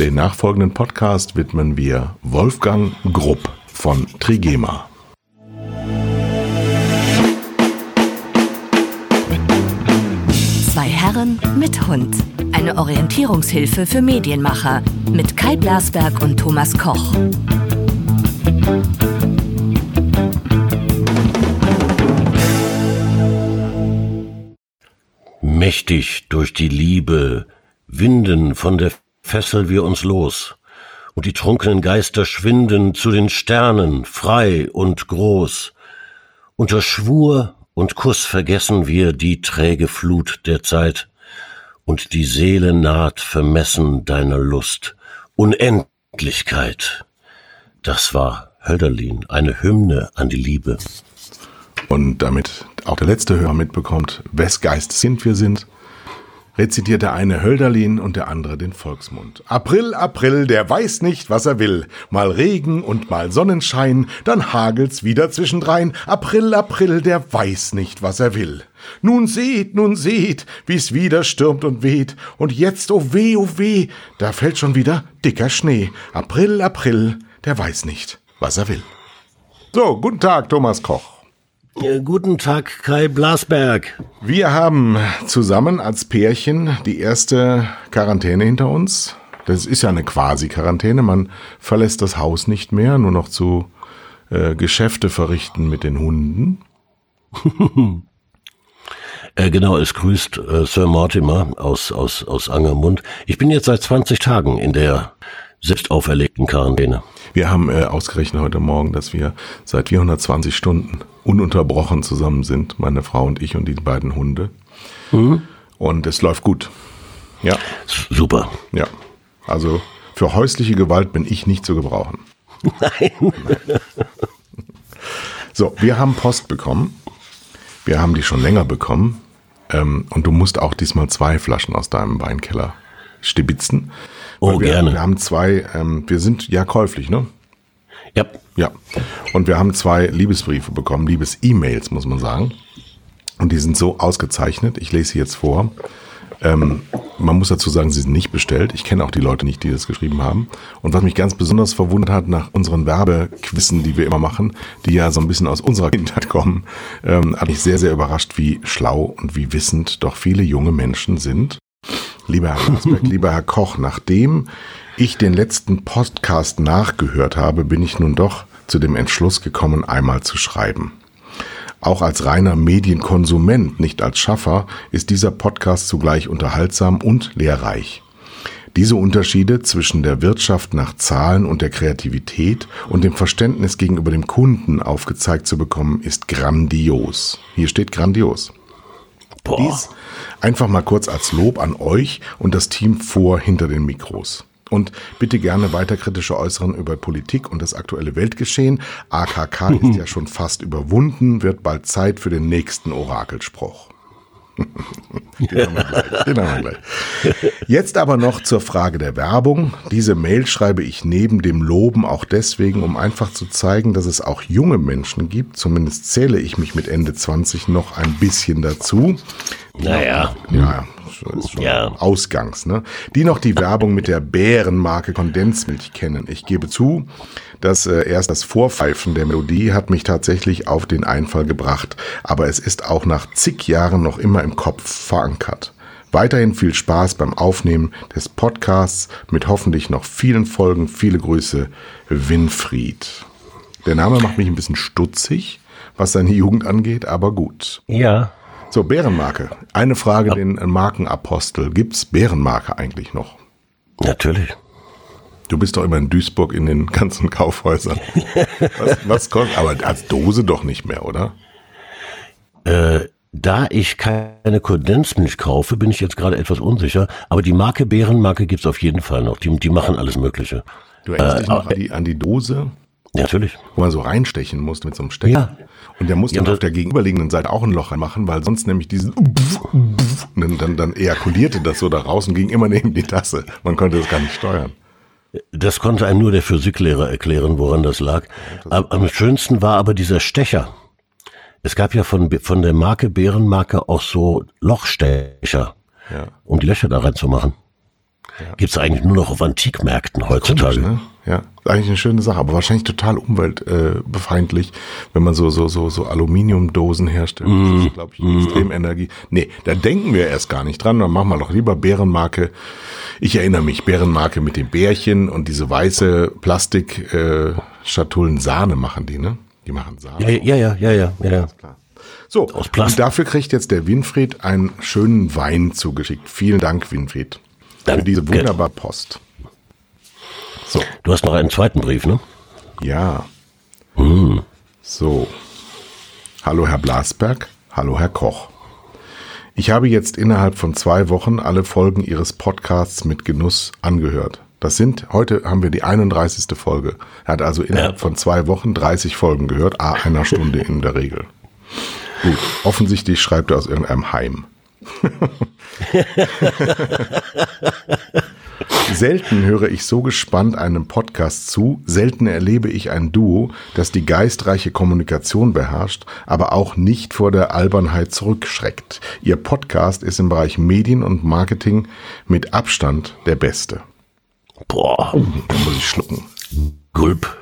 Den nachfolgenden Podcast widmen wir Wolfgang Grupp von Trigema. Zwei Herren mit Hund. Eine Orientierungshilfe für Medienmacher mit Kai Blasberg und Thomas Koch. Mächtig durch die Liebe winden von der Fessel wir uns los, und die trunkenen Geister schwinden zu den Sternen, frei und groß. Unter Schwur und Kuss vergessen wir die träge Flut der Zeit, und die Seele naht vermessen deiner Lust. Unendlichkeit. Das war Hölderlin, eine Hymne an die Liebe. Und damit auch der letzte Hörer mitbekommt, wes Geist sind wir sind, rezitiert der eine Hölderlin und der andere den Volksmund. April, April, der weiß nicht, was er will. Mal Regen und mal Sonnenschein, dann hagelt's wieder zwischendrein. April, April, der weiß nicht, was er will. Nun seht, nun seht, wie's wieder stürmt und weht. Und jetzt, oh weh, oh weh, da fällt schon wieder dicker Schnee. April, April, der weiß nicht, was er will. So, guten Tag, Thomas Koch. Guten Tag, Kai Blasberg. Wir haben zusammen als Pärchen die erste Quarantäne hinter uns. Das ist ja eine Quasi-Quarantäne. Man verlässt das Haus nicht mehr, nur noch zu äh, Geschäfte verrichten mit den Hunden. äh, genau, es grüßt äh, Sir Mortimer aus, aus, aus Angermund. Ich bin jetzt seit 20 Tagen in der selbst auferlegten Quarantäne. Wir haben äh, ausgerechnet heute Morgen, dass wir seit 420 Stunden ununterbrochen zusammen sind, meine Frau und ich und die beiden Hunde. Mhm. Und es läuft gut. Ja. Super. Ja. Also für häusliche Gewalt bin ich nicht zu gebrauchen. Nein. So, wir haben Post bekommen. Wir haben die schon länger bekommen. Ähm, und du musst auch diesmal zwei Flaschen aus deinem Weinkeller stibitzen. Oh, wir, gerne. Wir haben zwei, ähm, wir sind ja käuflich, ne? Ja. Ja. Und wir haben zwei Liebesbriefe bekommen, Liebes-E-Mails, muss man sagen. Und die sind so ausgezeichnet. Ich lese sie jetzt vor. Ähm, man muss dazu sagen, sie sind nicht bestellt. Ich kenne auch die Leute nicht, die das geschrieben haben. Und was mich ganz besonders verwundert hat nach unseren Werbequissen, die wir immer machen, die ja so ein bisschen aus unserer Kindheit kommen, ähm, hat mich sehr, sehr überrascht, wie schlau und wie wissend doch viele junge Menschen sind. Lieber Herr Asberg, lieber Herr Koch, nachdem ich den letzten Podcast nachgehört habe, bin ich nun doch zu dem Entschluss gekommen, einmal zu schreiben. Auch als reiner Medienkonsument, nicht als Schaffer, ist dieser Podcast zugleich unterhaltsam und lehrreich. Diese Unterschiede zwischen der Wirtschaft nach Zahlen und der Kreativität und dem Verständnis gegenüber dem Kunden aufgezeigt zu bekommen, ist grandios. Hier steht grandios. Boah. Dies einfach mal kurz als Lob an euch und das Team vor hinter den Mikros. Und bitte gerne weiter kritische Äußeren über Politik und das aktuelle Weltgeschehen. AKK ist ja schon fast überwunden, wird bald Zeit für den nächsten Orakelspruch. Den, haben wir gleich. Jetzt aber noch zur Frage der Werbung. Diese Mail schreibe ich neben dem Loben auch deswegen, um einfach zu zeigen, dass es auch junge Menschen gibt. Zumindest zähle ich mich mit Ende 20 noch ein bisschen dazu. Naja. Ja, ja. Ausgangs, ne? Die noch die Werbung mit der Bärenmarke Kondensmilch kennen. Ich gebe zu, dass äh, erst das Vorpfeifen der Melodie hat mich tatsächlich auf den Einfall gebracht, aber es ist auch nach zig Jahren noch immer im Kopf verankert. Weiterhin viel Spaß beim Aufnehmen des Podcasts mit hoffentlich noch vielen Folgen. Viele Grüße, Winfried. Der Name macht mich ein bisschen stutzig, was seine Jugend angeht, aber gut. Ja, so, Bärenmarke. Eine Frage, den Markenapostel. Gibt's Bärenmarke eigentlich noch? Natürlich. Du bist doch immer in Duisburg in den ganzen Kaufhäusern. was, was kostet? Aber als Dose doch nicht mehr, oder? Äh, da ich keine Kondensmilch kaufe, bin ich jetzt gerade etwas unsicher. Aber die Marke Bärenmarke gibt's auf jeden Fall noch. Die, die machen alles Mögliche. Du erinnerst äh, dich noch an die, an die Dose? Natürlich. Wo man so reinstechen musste mit so einem Stecker. Ja. Und der musste ja, dann auf der gegenüberliegenden Seite auch ein Loch machen, weil sonst nämlich diesen dann, dann, dann ejakulierte das so da raus und ging immer neben die Tasse. Man konnte das gar nicht steuern. Das konnte einem nur der Physiklehrer erklären, woran das lag. Am schönsten war aber dieser Stecher. Es gab ja von, von der Marke Bärenmarke auch so Lochstecher, ja. um die Löcher da reinzumachen. Ja. Gibt es eigentlich nur noch auf Antikmärkten heutzutage. Komisch, ne? Ja, eigentlich eine schöne Sache, aber wahrscheinlich total umweltbefeindlich, wenn man so so so so Aluminiumdosen herstellt. Mm. Das ist, glaube ich, mm. extrem Energie. Nee, da denken wir erst gar nicht dran. Dann machen wir doch lieber Bärenmarke. Ich erinnere mich, Bärenmarke mit dem Bärchen und diese weiße Plastikschatullen äh, Sahne machen die, ne? Die machen Sahne. Ja, ja, ja, ja, ja. ja. Klar. So, und dafür kriegt jetzt der Winfried einen schönen Wein zugeschickt. Vielen Dank, Winfried, Danke. für diese wunderbare Post. So. Du hast noch einen zweiten Brief, ne? Ja. Hm. So. Hallo Herr Blasberg, hallo Herr Koch. Ich habe jetzt innerhalb von zwei Wochen alle Folgen Ihres Podcasts mit Genuss angehört. Das sind, heute haben wir die 31. Folge. Er hat also innerhalb ja. von zwei Wochen 30 Folgen gehört, a einer Stunde in der Regel. Gut, offensichtlich schreibt er aus irgendeinem Heim. Selten höre ich so gespannt einem Podcast zu, selten erlebe ich ein Duo, das die geistreiche Kommunikation beherrscht, aber auch nicht vor der Albernheit zurückschreckt. Ihr Podcast ist im Bereich Medien und Marketing mit Abstand der beste. Boah, da muss ich schlucken. Gulp.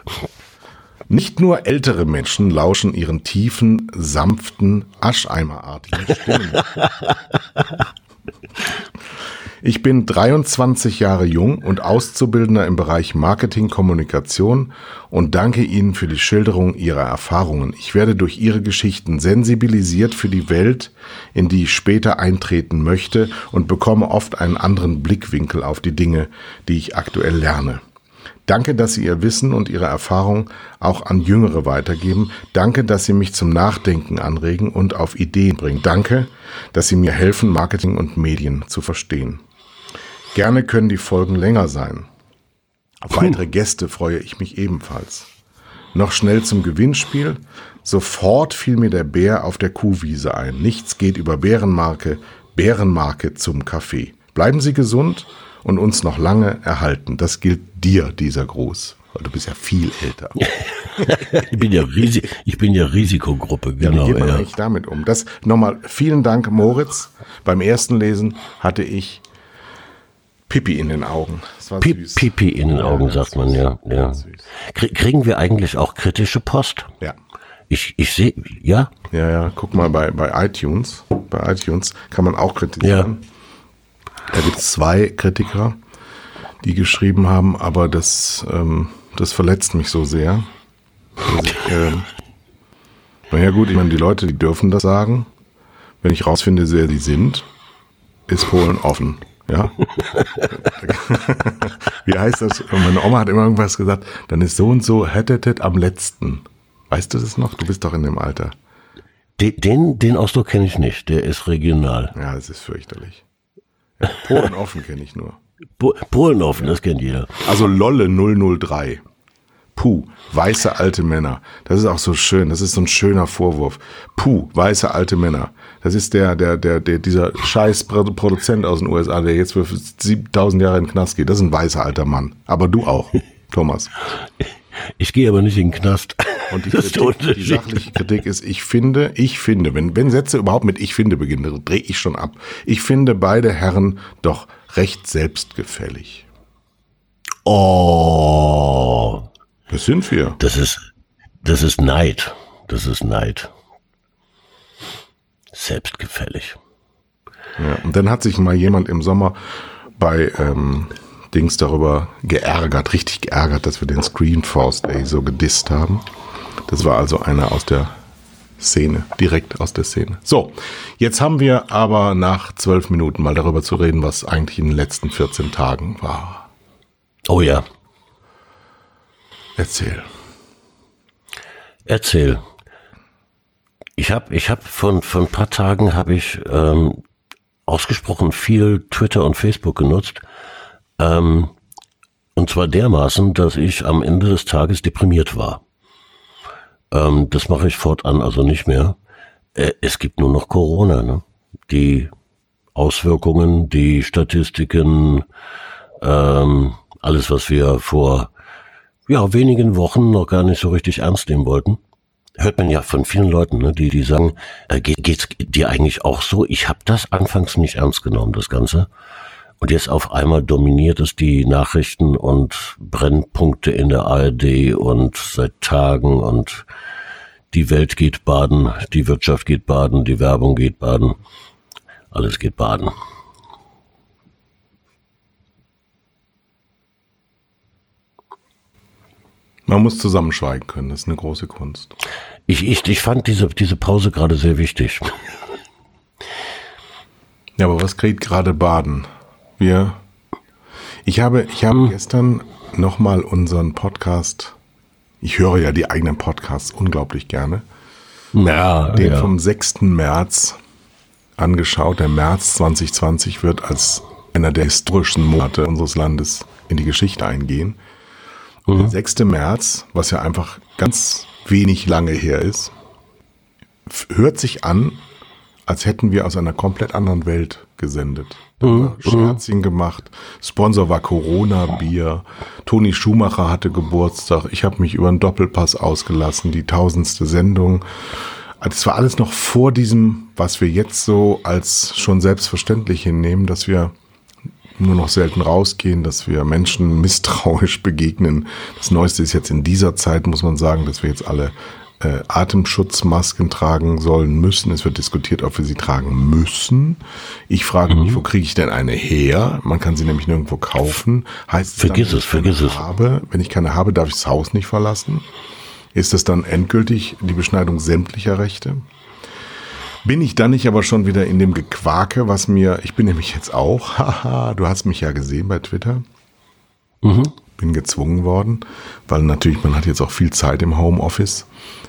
Nicht nur ältere Menschen lauschen ihren tiefen, sanften, ascheimerartigen Stimmen. Ich bin 23 Jahre jung und Auszubildender im Bereich Marketing, Kommunikation und danke Ihnen für die Schilderung Ihrer Erfahrungen. Ich werde durch Ihre Geschichten sensibilisiert für die Welt, in die ich später eintreten möchte und bekomme oft einen anderen Blickwinkel auf die Dinge, die ich aktuell lerne. Danke, dass Sie Ihr Wissen und Ihre Erfahrung auch an Jüngere weitergeben. Danke, dass Sie mich zum Nachdenken anregen und auf Ideen bringen. Danke, dass Sie mir helfen, Marketing und Medien zu verstehen. Gerne können die Folgen länger sein. Auf weitere Gäste freue ich mich ebenfalls. Noch schnell zum Gewinnspiel. Sofort fiel mir der Bär auf der Kuhwiese ein. Nichts geht über Bärenmarke. Bärenmarke zum Kaffee. Bleiben Sie gesund und uns noch lange erhalten. Das gilt dir, dieser Gruß. Weil du bist ja viel älter. ich, bin ja Risi ich bin ja Risikogruppe, genau. Ja, wie geht man ja. eigentlich damit um? Das nochmal vielen Dank, Moritz. Beim ersten Lesen hatte ich Pipi in den Augen. Pi Pipi in den Augen, ja, sagt man, ja. ja. Kriegen wir eigentlich auch kritische Post? Ja. Ich, ich sehe, ja? Ja, ja, guck mal bei, bei iTunes. Bei iTunes kann man auch kritisieren. Ja. Da gibt es zwei Kritiker, die geschrieben haben, aber das, ähm, das verletzt mich so sehr. Ich, äh, naja gut, ich meine, die Leute, die dürfen das sagen. Wenn ich rausfinde, wer die sind, ist Polen offen. Ja. Wie heißt das? Meine Oma hat immer irgendwas gesagt, dann ist so und so hättetet am letzten. Weißt du das noch? Du bist doch in dem Alter. Den, den, den Ausdruck kenne ich nicht, der ist regional. Ja, das ist fürchterlich. Ja, Polen offen kenne ich nur. Po Polen offen, das kennt jeder. Also Lolle 003. Puh, weiße alte Männer. Das ist auch so schön. Das ist so ein schöner Vorwurf. Puh, weiße alte Männer. Das ist der, der, der, der dieser scheiß Produzent aus den USA, der jetzt für 7000 Jahre in den Knast geht. Das ist ein weißer alter Mann. Aber du auch, Thomas. Ich gehe aber nicht in den Knast. Und die, Kritik, die sachliche Kritik ist, ich finde, ich finde, wenn, wenn Sätze überhaupt mit ich finde beginnen, drehe ich schon ab. Ich finde beide Herren doch recht selbstgefällig. Oh. Das sind wir. Das ist, das ist Neid. Das ist Neid. Selbstgefällig. Ja, und dann hat sich mal jemand im Sommer bei ähm, Dings darüber geärgert, richtig geärgert, dass wir den Screenforce Day so gedisst haben. Das war also einer aus der Szene, direkt aus der Szene. So, jetzt haben wir aber nach zwölf Minuten mal darüber zu reden, was eigentlich in den letzten 14 Tagen war. Oh ja. Erzähl. Erzähl. Ich habe ich hab von, von ein paar Tagen habe ich ähm, ausgesprochen viel Twitter und Facebook genutzt. Ähm, und zwar dermaßen, dass ich am Ende des Tages deprimiert war. Ähm, das mache ich fortan also nicht mehr. Äh, es gibt nur noch Corona. Ne? Die Auswirkungen, die Statistiken, ähm, alles, was wir vor ja, wenigen Wochen noch gar nicht so richtig ernst nehmen wollten. Hört man ja von vielen Leuten, ne, die, die sagen, äh, geht, geht's dir eigentlich auch so? Ich habe das anfangs nicht ernst genommen, das Ganze. Und jetzt auf einmal dominiert es die Nachrichten und Brennpunkte in der ARD und seit Tagen und die Welt geht baden, die Wirtschaft geht baden, die Werbung geht baden, alles geht baden. Man muss zusammenschweigen können, das ist eine große Kunst. Ich, ich, ich fand diese, diese Pause gerade sehr wichtig. Ja, aber was kriegt gerade Baden? Wir, ich habe, ich habe hm. gestern nochmal unseren Podcast, ich höre ja die eigenen Podcasts unglaublich gerne, ja, den ja. vom 6. März angeschaut. Der März 2020 wird als einer der historischen Monate unseres Landes in die Geschichte eingehen. Mhm. Der 6. März, was ja einfach ganz wenig lange her ist, hört sich an, als hätten wir aus einer komplett anderen Welt gesendet. Mhm. Scherzchen gemacht. Sponsor war Corona Bier. Toni Schumacher hatte Geburtstag. Ich habe mich über einen Doppelpass ausgelassen. Die tausendste Sendung. Also es war alles noch vor diesem, was wir jetzt so als schon selbstverständlich hinnehmen, dass wir nur noch selten rausgehen, dass wir Menschen misstrauisch begegnen. Das Neueste ist jetzt in dieser Zeit, muss man sagen, dass wir jetzt alle äh, Atemschutzmasken tragen sollen müssen. Es wird diskutiert, ob wir sie tragen müssen. Ich frage mhm. mich, wo kriege ich denn eine her? Man kann sie nämlich nirgendwo kaufen. Heißt es vergiss dann, es, vergiss es. Habe, wenn ich keine habe, darf ich das Haus nicht verlassen? Ist das dann endgültig die Beschneidung sämtlicher Rechte? Bin ich dann nicht aber schon wieder in dem Gequake, was mir, ich bin nämlich jetzt auch, haha, du hast mich ja gesehen bei Twitter. Mhm. Bin gezwungen worden, weil natürlich man hat jetzt auch viel Zeit im Homeoffice,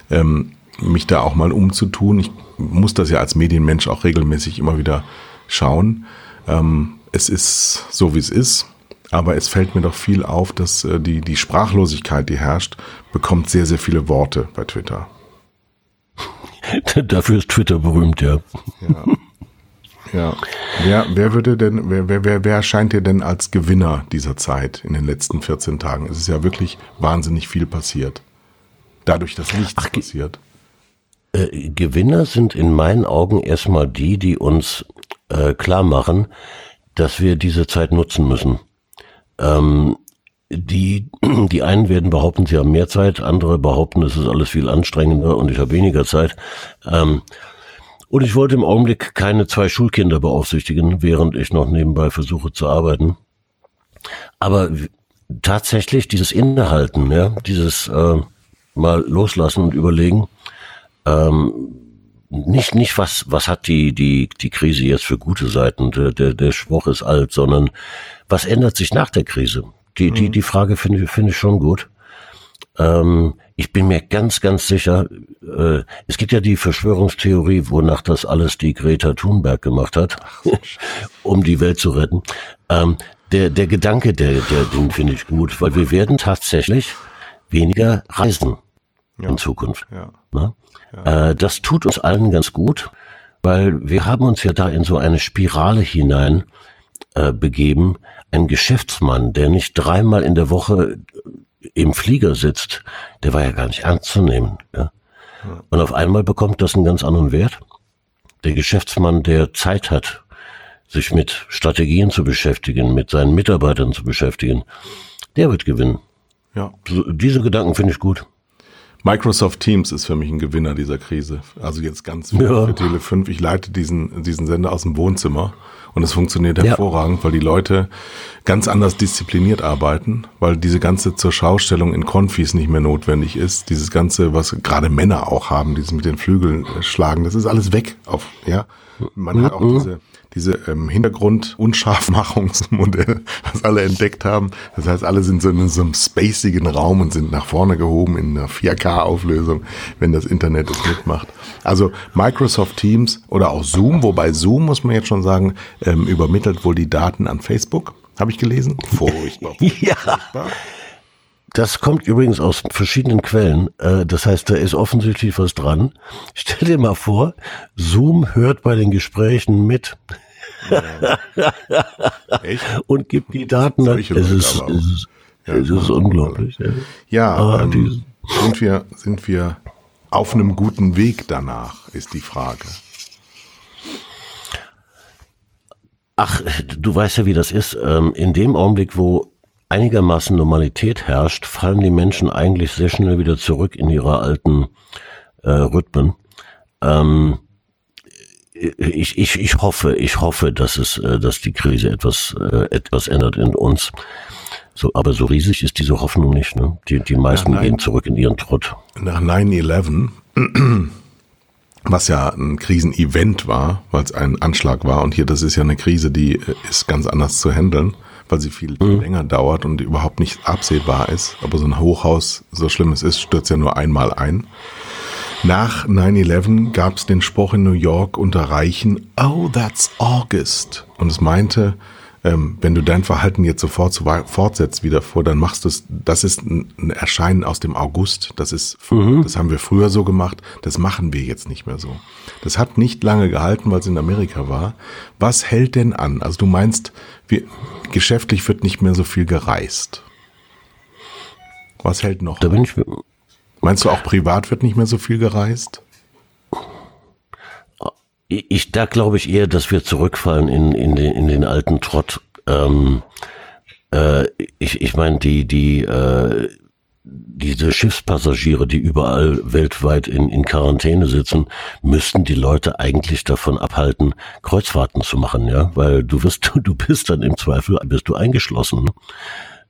ähm, mich da auch mal umzutun. Ich muss das ja als Medienmensch auch regelmäßig immer wieder schauen. Ähm, es ist so, wie es ist. Aber es fällt mir doch viel auf, dass äh, die, die Sprachlosigkeit, die herrscht, bekommt sehr, sehr viele Worte bei Twitter. Dafür ist Twitter berühmt, ja. Ja. Ja. Wer, wer würde denn, wer, wer, wer, wer erscheint dir denn als Gewinner dieser Zeit in den letzten 14 Tagen? Es ist ja wirklich wahnsinnig viel passiert. Dadurch, dass nichts Ach, passiert. Äh, Gewinner sind in meinen Augen erstmal die, die uns äh, klar machen, dass wir diese Zeit nutzen müssen. Ähm, die, die einen werden behaupten, sie haben mehr Zeit, andere behaupten, es ist alles viel anstrengender und ich habe weniger Zeit. Ähm, und ich wollte im Augenblick keine zwei Schulkinder beaufsichtigen, während ich noch nebenbei versuche zu arbeiten. Aber tatsächlich dieses Innehalten, ja, dieses äh, mal loslassen und überlegen, ähm, nicht nicht was was hat die die die Krise jetzt für gute Seiten der der, der Spruch ist alt sondern was ändert sich nach der Krise die, die, mhm. die Frage finde ich, finde ich schon gut. Ähm, ich bin mir ganz, ganz sicher, äh, es gibt ja die Verschwörungstheorie, wonach das alles die Greta Thunberg gemacht hat, um die Welt zu retten. Ähm, der, der Gedanke, der, der, den finde ich gut, weil wir werden tatsächlich weniger reisen ja. in Zukunft. Ja. Ne? Ja. Äh, das tut uns allen ganz gut, weil wir haben uns ja da in so eine Spirale hinein äh, begeben, ein Geschäftsmann, der nicht dreimal in der Woche im Flieger sitzt, der war ja gar nicht ernst zu nehmen. Ja? Und auf einmal bekommt das einen ganz anderen Wert. Der Geschäftsmann, der Zeit hat, sich mit Strategien zu beschäftigen, mit seinen Mitarbeitern zu beschäftigen, der wird gewinnen. Ja. Diese Gedanken finde ich gut. Microsoft Teams ist für mich ein Gewinner dieser Krise. Also jetzt ganz für, ja. für Tele 5. Ich leite diesen, diesen Sender aus dem Wohnzimmer und es funktioniert hervorragend, ja. weil die Leute ganz anders diszipliniert arbeiten, weil diese ganze zur Schaustellung in Konfis nicht mehr notwendig ist. Dieses ganze, was gerade Männer auch haben, dieses mit den Flügeln schlagen, das ist alles weg. Auf, ja, man hat auch mhm. diese diese ähm, Hintergrund-Unscharfmachungsmodell, was alle entdeckt haben. Das heißt, alle sind so in so einem spacigen Raum und sind nach vorne gehoben in einer 4K-Auflösung, wenn das Internet es mitmacht. Also Microsoft Teams oder auch Zoom, wobei Zoom, muss man jetzt schon sagen, ähm, übermittelt wohl die Daten an Facebook. Habe ich gelesen? Furchtbar. ja. Furchtbar. Das kommt übrigens aus verschiedenen Quellen. Äh, das heißt, da ist offensichtlich was dran. Stell dir mal vor, Zoom hört bei den Gesprächen mit. Ja. Und gibt die Daten. Es ist, es ist, ja, es ist unglaublich. Ja, ja ähm, sind, wir, sind wir auf einem guten Weg danach, ist die Frage. ach, du weißt ja, wie das ist. Ähm, in dem Augenblick, wo einigermaßen Normalität herrscht, fallen die Menschen eigentlich sehr schnell wieder zurück in ihre alten äh, Rhythmen. Ähm, ich, ich, ich hoffe, ich hoffe, dass es, äh, dass die Krise etwas, äh, etwas ändert in uns. So, aber so riesig ist diese Hoffnung nicht. Ne? Die, die meisten Nach gehen zurück in ihren Trott. Nach 9-11, was ja ein Krisenevent war, weil es ein Anschlag war, und hier, das ist ja eine Krise, die äh, ist ganz anders zu handeln, weil sie viel, viel länger dauert und überhaupt nicht absehbar ist. Aber so ein Hochhaus, so schlimm es ist, stürzt ja nur einmal ein. Nach 9-11 gab es den Spruch in New York unter Reichen, oh, that's August. Und es meinte, ähm, wenn du dein Verhalten jetzt sofort so wei- fortsetzt wieder vor, dann machst du es, das ist ein ein Erscheinen aus dem August. Das ist, das haben wir früher so gemacht, das machen wir jetzt nicht mehr so. Das hat nicht lange gehalten, weil es in Amerika war. Was hält denn an? Also du meinst, wir, geschäftlich wird nicht mehr so viel gereist. Was hält noch? Da bin ich, Meinst du auch privat wird nicht mehr so viel gereist? ich, da glaube ich eher, dass wir zurückfallen in, in, den, in den alten Trott. Ähm, äh, ich ich meine, die, die, äh, diese Schiffspassagiere, die überall weltweit in, in Quarantäne sitzen, müssten die Leute eigentlich davon abhalten, Kreuzfahrten zu machen, ja, weil du wirst, du bist dann im Zweifel, bist du eingeschlossen. ne?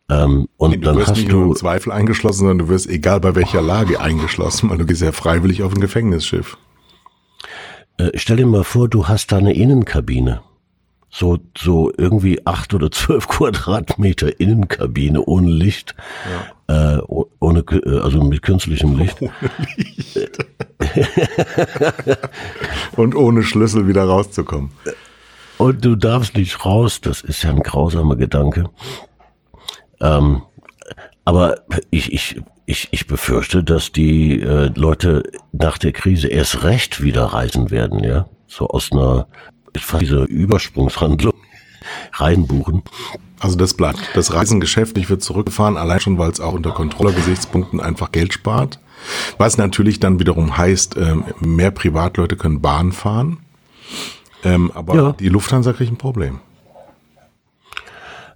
Ähm, und Du dann wirst hast nicht nur du, im Zweifel eingeschlossen, sondern du wirst egal bei welcher Lage eingeschlossen, weil du gehst ja freiwillig auf ein Gefängnisschiff. Äh, stell dir mal vor, du hast da eine Innenkabine. So, so irgendwie acht oder zwölf Quadratmeter Innenkabine ohne Licht, äh, oh- ohne, äh, also mit künstlichem Licht. Und ohne Schlüssel wieder rauszukommen. Und du darfst nicht raus, das ist ja ein grausamer Gedanke. Ähm, aber ich, ich, ich, ich befürchte, dass die äh, Leute nach der Krise erst recht wieder reisen werden, ja. So aus einer, fast dieser Übersprungshandlung reinbuchen. Also das bleibt. Das Reisengeschäft nicht wird zurückgefahren, allein schon, weil es auch unter Controller-Gesichtspunkten einfach Geld spart. Was natürlich dann wiederum heißt, ähm, mehr Privatleute können Bahn fahren. Ähm, aber Ja. die Lufthansa kriegt ein Problem.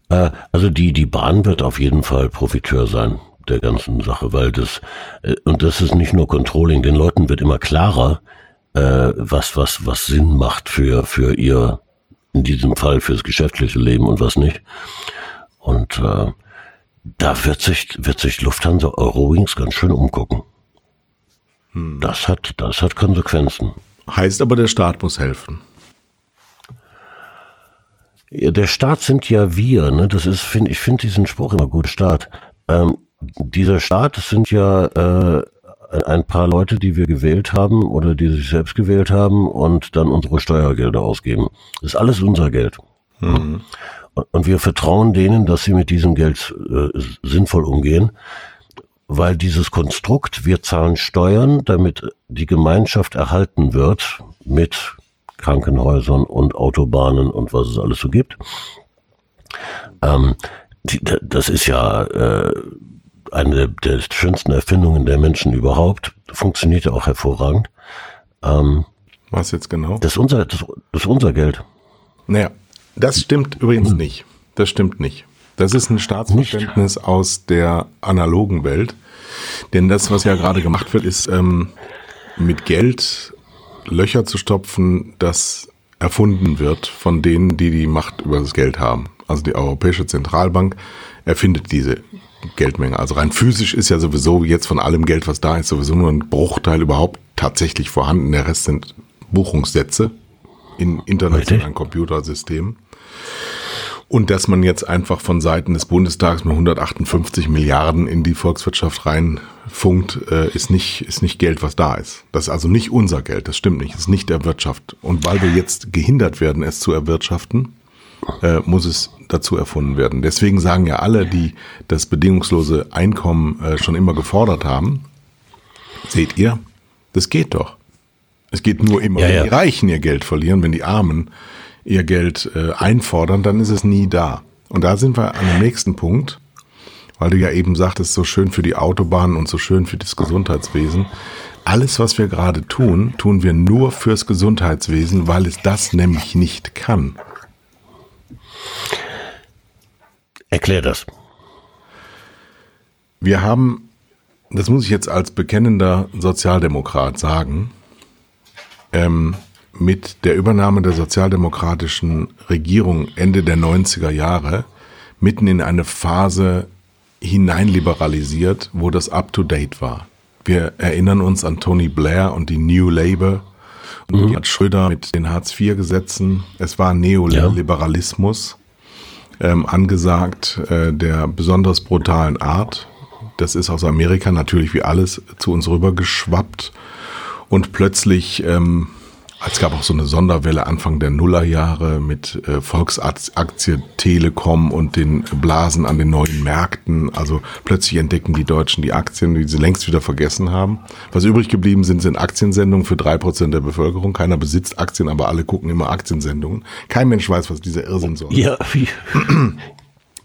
Äh, also die, die Bahn wird auf jeden Fall Profiteur sein der ganzen Sache, weil das, äh, und das ist nicht nur Controlling, den Leuten wird immer klarer, äh, was, was, was Sinn macht für, für ihr, in diesem Fall fürs geschäftliche Leben und was nicht. Und äh, da wird sich, wird sich Lufthansa Eurowings ganz schön umgucken. Das hat, das hat Konsequenzen. Heißt aber, der Staat muss helfen. Ja, der Staat sind ja wir, ne? Das ist, find, ich finde diesen Spruch immer gut, Staat. Ähm, dieser Staat das sind ja äh, ein paar Leute, die wir gewählt haben oder die sich selbst gewählt haben und dann unsere Steuergelder ausgeben. Das ist alles unser Geld. Und, und wir vertrauen denen, dass sie mit diesem Geld äh, sinnvoll umgehen, weil dieses Konstrukt, wir zahlen Steuern, damit die Gemeinschaft erhalten wird mit Krankenhäusern und Autobahnen und was es alles so gibt. Ähm, die, da- das ist ja äh, eine der schönsten Erfindungen der Menschen überhaupt. Funktioniert ja auch hervorragend. Ähm, Was jetzt genau? das, ist unser, das, das ist unser Geld. Naja, das stimmt übrigens nicht. Das stimmt nicht. Das ist ein Staatsverständnis aus der analogen Welt. Denn das, was ja gerade gemacht wird, ist ähm, mit Geld Löcher zu stopfen, das erfunden wird von denen, die die Macht über das Geld haben. Also die Europäische Zentralbank erfindet diese Geldmenge. Also rein physisch ist ja sowieso jetzt von allem Geld, was da ist, sowieso nur ein Bruchteil überhaupt tatsächlich vorhanden. Der Rest sind Buchungssätze in internationalen. Computersystemen. Und dass man jetzt einfach von Seiten des Bundestags mit 158 Milliarden in die Volkswirtschaft reinfunkt, äh, ist nicht, ist nicht Geld, was da ist. Das ist also nicht unser Geld, das stimmt nicht, das ist nicht der Wirtschaft. Und weil wir jetzt gehindert werden, es zu erwirtschaften, äh, muss es dazu erfunden werden. Deswegen sagen ja alle, die das bedingungslose Einkommen äh, schon immer gefordert haben, seht ihr, das geht doch. Es geht nur immer, Ja, wenn ja. die Reichen ihr Geld verlieren, wenn die Armen ihr Geld äh, einfordern, dann ist es nie da. Und da sind wir an dem nächsten Punkt, weil du ja eben sagtest, so schön für die Autobahnen und so schön für das Gesundheitswesen. Alles, was wir gerade tun, tun wir nur fürs Gesundheitswesen, weil es das nämlich nicht kann. Erklär das. Wir haben, das muss ich jetzt als bekennender Sozialdemokrat sagen, ähm, mit der Übernahme der sozialdemokratischen Regierung Ende der 90er Jahre mitten in eine Phase hineinliberalisiert, wo das up-to-date war. Wir erinnern uns an Tony Blair und die New Labour und mhm. Gerhard Schröder mit den Hartz-IV-Gesetzen. Es war Neoliberalismus ja. ähm, angesagt, äh, der besonders brutalen Art. Das ist aus Amerika natürlich wie alles zu uns rübergeschwappt. Und plötzlich ähm, es gab auch so eine Sonderwelle Anfang der Nullerjahre mit äh, Volksaktie Telekom und den Blasen an den neuen Märkten. Also plötzlich entdecken die Deutschen die Aktien, die sie längst wieder vergessen haben. Was übrig geblieben sind, sind Aktiensendungen für drei Prozent der Bevölkerung. Keiner besitzt Aktien, aber alle gucken immer Aktiensendungen. Kein Mensch weiß, was dieser Irrsinn soll. Ja,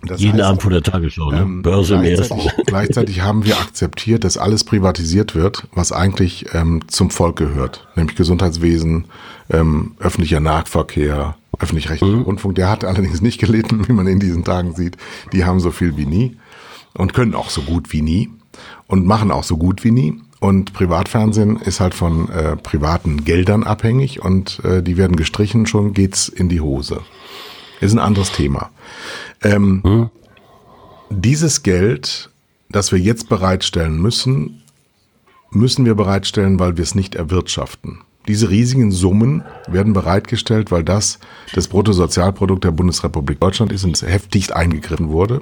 das Jeden heißt, Abend vor der Tagesschau, ne? Ähm, Börse im ersten. Gleichzeitig haben wir akzeptiert, dass alles privatisiert wird, was eigentlich ähm, zum Volk gehört. Nämlich Gesundheitswesen, ähm, öffentlicher Nahverkehr, öffentlich-rechtlicher mhm. Rundfunk. Der hat allerdings nicht gelitten, wie man in diesen Tagen sieht. Die haben so viel wie nie und können auch so gut wie nie und machen auch so gut wie nie. Und Privatfernsehen ist halt von äh, privaten Geldern abhängig und äh, die werden gestrichen, schon geht's in die Hose. Ist ein anderes Thema. Ähm, hm? Dieses Geld, das wir jetzt bereitstellen müssen, müssen wir bereitstellen, weil wir es nicht erwirtschaften. Diese riesigen Summen werden bereitgestellt, weil das das Bruttosozialprodukt der Bundesrepublik Deutschland ist und es heftigst eingegriffen wurde.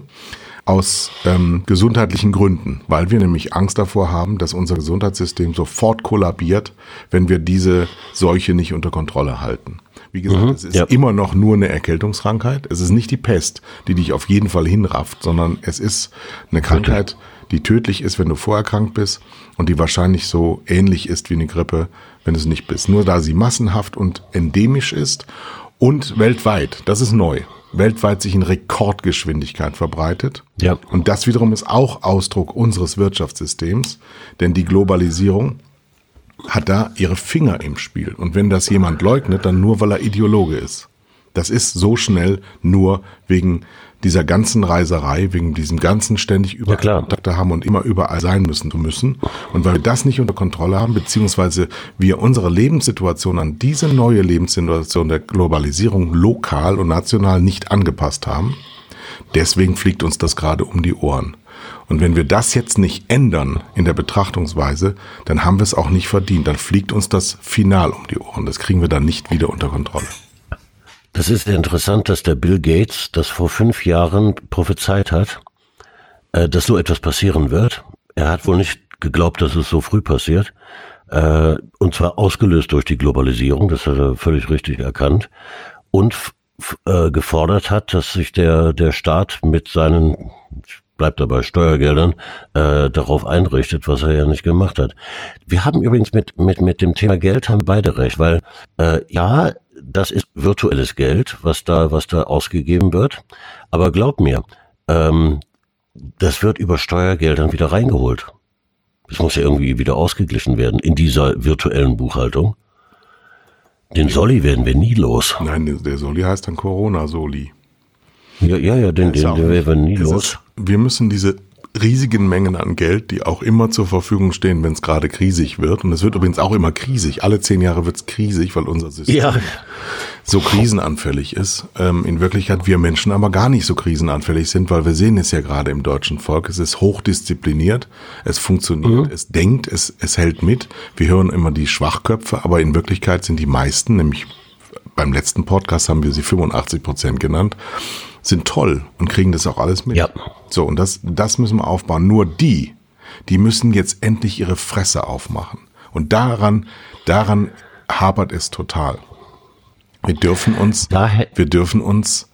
Aus ähm, gesundheitlichen Gründen, weil wir nämlich Angst davor haben, dass unser Gesundheitssystem sofort kollabiert, wenn wir diese Seuche nicht unter Kontrolle halten. Wie gesagt, mhm, es ist ja. immer noch nur eine Erkältungskrankheit. Es ist nicht die Pest, die dich auf jeden Fall hinrafft, sondern es ist eine Krankheit, die tödlich ist, wenn du vorerkrankt bist und die wahrscheinlich so ähnlich ist wie eine Grippe, wenn du es nicht bist. Nur da sie massenhaft und endemisch ist und weltweit, das ist neu, weltweit sich in Rekordgeschwindigkeit verbreitet. Ja. Und das wiederum ist auch Ausdruck unseres Wirtschaftssystems, denn die Globalisierung hat da ihre Finger im Spiel. Und wenn das jemand leugnet, dann nur, weil er Ideologe ist. Das ist so schnell nur wegen dieser ganzen Reiserei, wegen diesem ganzen ständig überall ja, Kontakte haben und immer überall sein müssen zu müssen. Und weil wir das nicht unter Kontrolle haben, beziehungsweise wir unsere Lebenssituation an diese neue Lebenssituation der Globalisierung lokal und national nicht angepasst haben, deswegen fliegt uns das gerade um die Ohren. Und wenn wir das jetzt nicht ändern in der Betrachtungsweise, dann haben wir es auch nicht verdient. Dann fliegt uns das Final um die Ohren. Das kriegen wir dann nicht wieder unter Kontrolle. Das ist interessant, dass der Bill Gates das vor fünf Jahren prophezeit hat, äh, dass so etwas passieren wird. Er hat wohl nicht geglaubt, dass es so früh passiert. Äh, und zwar ausgelöst durch die Globalisierung, das hat er völlig richtig erkannt. Und äh, gefordert hat, dass sich der, der Staat mit seinen bleibt dabei Steuergeldern, äh, darauf einrichtet, was er ja nicht gemacht hat. Wir haben übrigens mit, mit, mit dem Thema Geld haben beide recht, weil äh, ja, das ist virtuelles Geld, was da, was da ausgegeben wird. Aber glaub mir, ähm, das wird über Steuergeldern wieder reingeholt. Das muss ja irgendwie wieder ausgeglichen werden in dieser virtuellen Buchhaltung. Den Soli werden wir nie los. Nein, der Soli heißt dann Corona-Soli. Ja, ja, ja, den, den, den werden wir nie los. Ist, wir müssen diese riesigen Mengen an Geld, die auch immer zur Verfügung stehen, wenn es gerade krisig wird. Und es wird übrigens auch immer krisig. Alle zehn Jahre wird es krisig, weil unser System ja. so krisenanfällig ist. Ähm, in Wirklichkeit wir Menschen aber gar nicht so krisenanfällig sind, weil wir sehen es ja gerade im deutschen Volk. Es ist hochdiszipliniert, es funktioniert, mhm. es denkt, es, es hält mit. Wir hören immer die Schwachköpfe, aber in Wirklichkeit sind die meisten, nämlich beim letzten Podcast haben wir sie 85 Prozent genannt, sind toll und kriegen das auch alles mit. Ja. So, und das, das müssen wir aufbauen. Nur die, die müssen jetzt endlich ihre Fresse aufmachen. Und daran, daran hapert es total. Wir dürfen uns, wir dürfen uns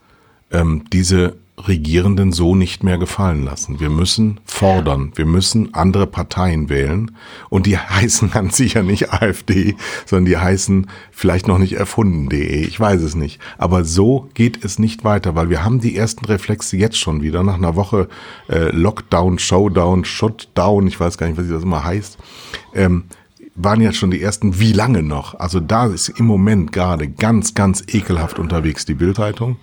ähm, diese Regierenden so nicht mehr gefallen lassen. Wir müssen fordern, wir müssen andere Parteien wählen und die heißen ganz sicher nicht AfD, sondern die heißen vielleicht noch nicht erfunden.de, ich weiß es nicht. Aber so geht es nicht weiter, weil wir haben die ersten Reflexe jetzt schon wieder nach einer Woche äh, Lockdown, Showdown, Shutdown, ich weiß gar nicht, was das immer heißt. Ähm, waren jetzt schon die ersten, wie lange noch? Also da ist im Moment gerade ganz, ganz ekelhaft unterwegs die Bildzeitung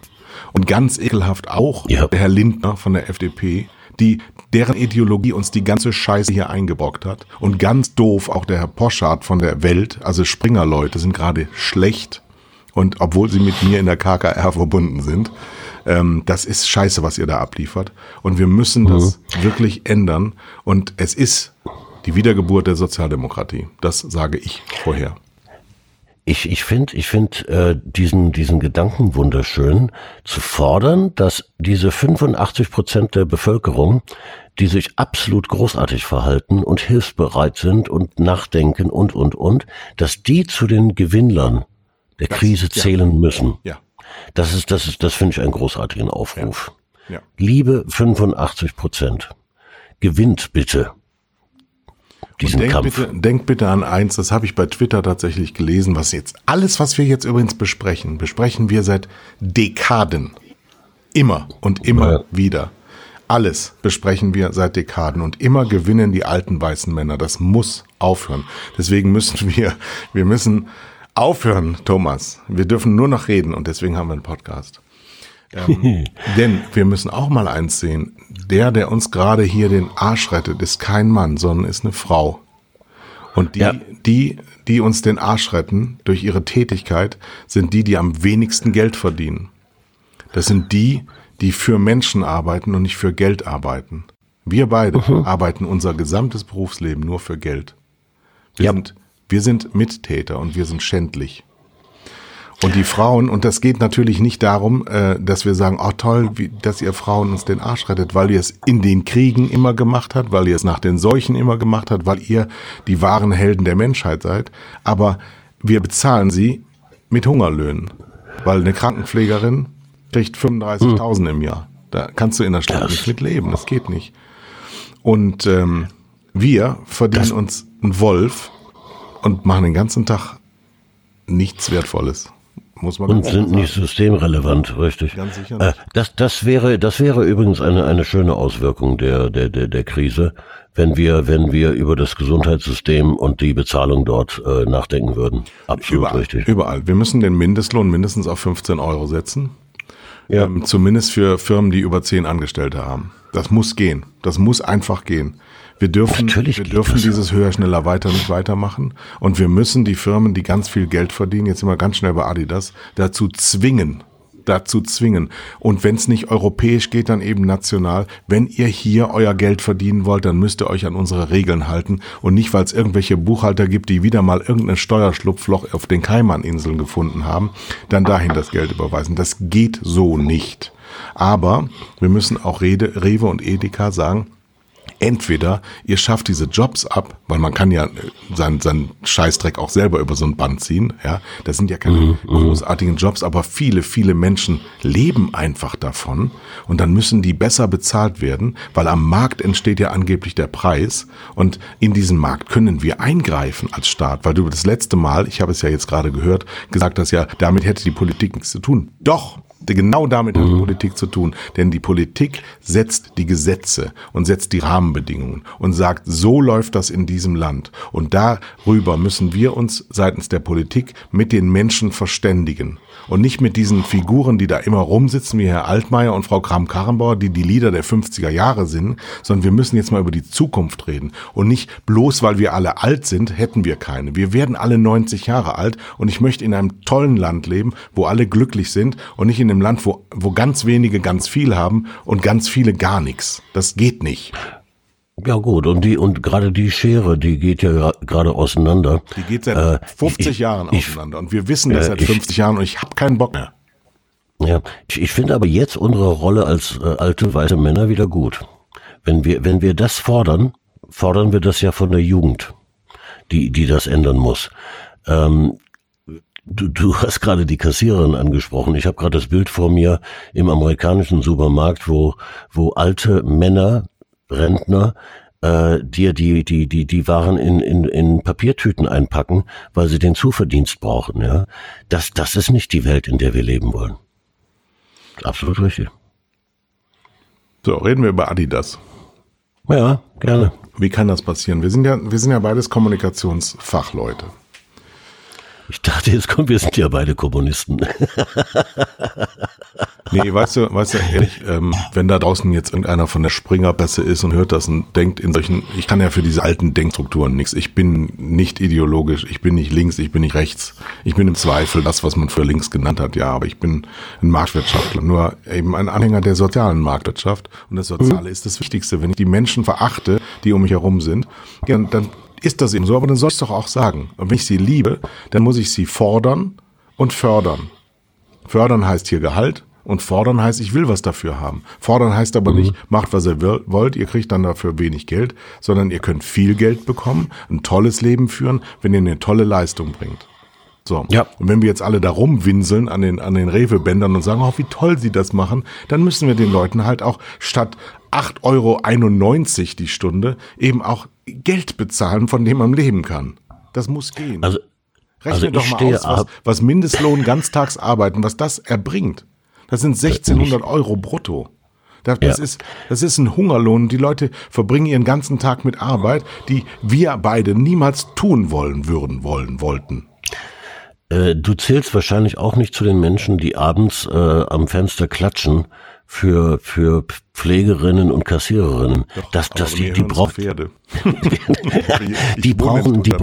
Und ganz ekelhaft auch Ja. der Herr Lindner von der FDP, die deren Ideologie uns die ganze Scheiße hier eingebrockt hat. Und ganz doof auch der Herr Poschardt von der Welt, also Springer-Leute sind gerade schlecht. Und obwohl sie mit mir in der KKR verbunden sind, ähm, das ist scheiße, was ihr da abliefert. Und wir müssen das wirklich ändern. Und es ist die Wiedergeburt der Sozialdemokratie. Das sage ich vorher. Ich, ich finde ich find, äh, diesen, diesen Gedanken wunderschön, zu fordern, dass diese 85 Prozent der Bevölkerung, die sich absolut großartig verhalten und hilfsbereit sind und nachdenken und, und, und, dass die zu den Gewinnlern der Krise ja. zählen müssen. Ja. Das ist, das ist, das finde ich einen großartigen Aufruf. Ja. Liebe 85 Prozent, gewinnt bitte diesen Denk Kampf. bitte, denk bitte an eins, das habe ich bei Twitter tatsächlich gelesen, was jetzt, alles, was wir jetzt übrigens besprechen, besprechen wir seit Dekaden. Immer und immer Ja. wieder. Alles besprechen wir seit Dekaden und immer gewinnen die alten weißen Männer. Das muss aufhören. Deswegen müssen wir, wir müssen aufhören, Thomas. Wir dürfen nur noch reden und deswegen haben wir einen Podcast. Ähm, denn wir müssen auch mal eins sehen. Der, der uns gerade hier den Arsch rettet, ist kein Mann, sondern ist eine Frau. Und die, Ja. die, die uns den Arsch retten durch ihre Tätigkeit, sind die, die am wenigsten Geld verdienen. Das sind die, die für Menschen arbeiten und nicht für Geld arbeiten. Wir beide arbeiten unser gesamtes Berufsleben nur für Geld. Wir, Ja. sind, wir sind Mittäter und wir sind schändlich. Und die Frauen, und das geht natürlich nicht darum, äh, dass wir sagen, oh toll, wie, dass ihr Frauen uns den Arsch rettet, weil ihr es in den Kriegen immer gemacht habt, weil ihr es nach den Seuchen immer gemacht habt, weil ihr die wahren Helden der Menschheit seid. Aber wir bezahlen sie mit Hungerlöhnen. Weil eine Krankenpflegerin kriegt 35.000 im Jahr. Da kannst du in der Stadt Das- nicht mit leben. Das geht nicht. Und ähm, wir verdienen uns einen Wolf und machen den ganzen Tag nichts Wertvolles. Muss man Und sind nicht systemrelevant, richtig. Ganz sicher Äh, nicht. das, das wäre, das wäre übrigens eine, eine schöne Auswirkung der, der, der, der Krise, wenn wir, wenn wir über das Gesundheitssystem und die Bezahlung dort äh, nachdenken würden. Absolut Überall, richtig. überall. Wir müssen den Mindestlohn mindestens auf 15 Euro setzen. Ja. Ähm, zumindest für Firmen, die über 10 Angestellte haben. Das muss gehen. Das muss einfach gehen. Wir dürfen, Natürlich wir dürfen das. dieses höher, schneller, weiter nicht weitermachen. Und wir müssen die Firmen, die ganz viel Geld verdienen, jetzt immer ganz schnell bei Adidas, dazu zwingen, dazu zwingen. Und wenn es nicht europäisch geht, dann eben national. Wenn ihr hier euer Geld verdienen wollt, dann müsst ihr euch an unsere Regeln halten und nicht, weil es irgendwelche Buchhalter gibt, die wieder mal irgendein Steuerschlupfloch auf den Kaimaninseln gefunden haben, dann dahin das Geld überweisen. Das geht so nicht. Aber wir müssen auch Rede, Rewe und Edeka sagen, entweder ihr schafft diese Jobs ab, weil man kann ja äh, seinen, seinen Scheißdreck auch selber über so ein Band ziehen, ja. Das sind ja keine großartigen Jobs, aber viele, viele Menschen leben einfach davon und dann müssen die besser bezahlt werden, weil am Markt entsteht ja angeblich der Preis und in diesen Markt können wir eingreifen als Staat, weil du das letzte Mal, ich habe es ja jetzt gerade gehört, gesagt hast, ja, damit hätte die Politik nichts zu tun. Doch, Genau damit hat die Politik zu tun. Denn die Politik setzt die Gesetze und setzt die Rahmenbedingungen und sagt, so läuft das in diesem Land. Und darüber müssen wir uns seitens der Politik mit den Menschen verständigen. Und nicht mit diesen Figuren, die da immer rumsitzen, wie Herr Altmaier und Frau Kram-Karrenbauer, die die Lieder der 50er Jahre sind, sondern wir müssen jetzt mal über die Zukunft reden. Und nicht bloß, weil wir alle alt sind, hätten wir keine. Wir werden alle 90 Jahre alt und ich möchte in einem tollen Land leben, wo alle glücklich sind und nicht in einem Land, wo, wo ganz wenige ganz viel haben und ganz viele gar nichts. Das geht nicht. Ja gut, und die und gerade die Schere, die geht ja gerade auseinander. Die geht seit Äh, 50 ich- Jahren ich- auseinander und wir wissen das äh, seit ich- 50 Jahren und ich habe keinen Bock mehr. Ja, ich, ich finde aber jetzt unsere Rolle als äh, alte weiße Männer wieder gut. Wenn wir wenn wir das fordern, fordern wir das ja von der Jugend, die die das ändern muss. Ähm, Du, du hast gerade die Kassiererin angesprochen. Ich habe gerade das Bild vor mir im amerikanischen Supermarkt, wo, wo alte Männer, Rentner, äh, dir die, die, die, die Waren in, in, in Papiertüten einpacken, weil sie den Zuverdienst brauchen. Ja, das, das ist nicht die Welt, in der wir leben wollen. Absolut richtig. So, reden wir über Adidas. Ja, gerne. Wie kann das passieren? Wir sind ja, wir sind ja beides Kommunikationsfachleute. Ich dachte, jetzt kommen wir sind ja beide Kommunisten. Nee, weißt du, weißt du, ehrlich, ähm, wenn da draußen jetzt irgendeiner von der Springerpässe ist und hört das und denkt in solchen, ich kann ja für diese alten Denkstrukturen nichts. Ich bin nicht ideologisch, ich bin nicht links, ich bin nicht rechts. Ich bin im Zweifel das, was man für links genannt hat, ja, aber ich bin ein Marktwirtschaftler, nur eben ein Anhänger der sozialen Marktwirtschaft. Und das Soziale mhm. ist das Wichtigste. Wenn ich die Menschen verachte, die um mich herum sind, ja, dann ist das eben so, aber dann soll ich es doch auch sagen. Und wenn ich sie liebe, dann muss ich sie fordern und fördern. Fördern heißt hier Gehalt, und fordern heißt, ich will was dafür haben. Fordern heißt aber mhm. nicht, macht was ihr wollt, ihr kriegt dann dafür wenig Geld, sondern ihr könnt viel Geld bekommen, ein tolles Leben führen, wenn ihr eine tolle Leistung bringt. So. Ja. Und wenn wir jetzt alle da rumwinseln an den, an den Rewe-Bändern und sagen, oh, wie toll sie das machen, dann müssen wir den Leuten halt auch statt 8,91 Euro die Stunde eben auch Geld bezahlen, von dem man leben kann. Das muss gehen. Also, Rechne also doch mal aus, was, was Mindestlohn Ganztagsarbeiten, was das erbringt. Das sind 1600 Euro brutto. Das, ja. ist, das ist ein Hungerlohn. Die Leute verbringen ihren ganzen Tag mit Arbeit, die wir beide niemals tun wollen würden, wollen, wollten. Äh, du zählst wahrscheinlich auch nicht zu den Menschen, die abends äh, am Fenster klatschen für für Pflegerinnen und Kassiererinnen. Doch, das, das die, die braucht die brauchen die,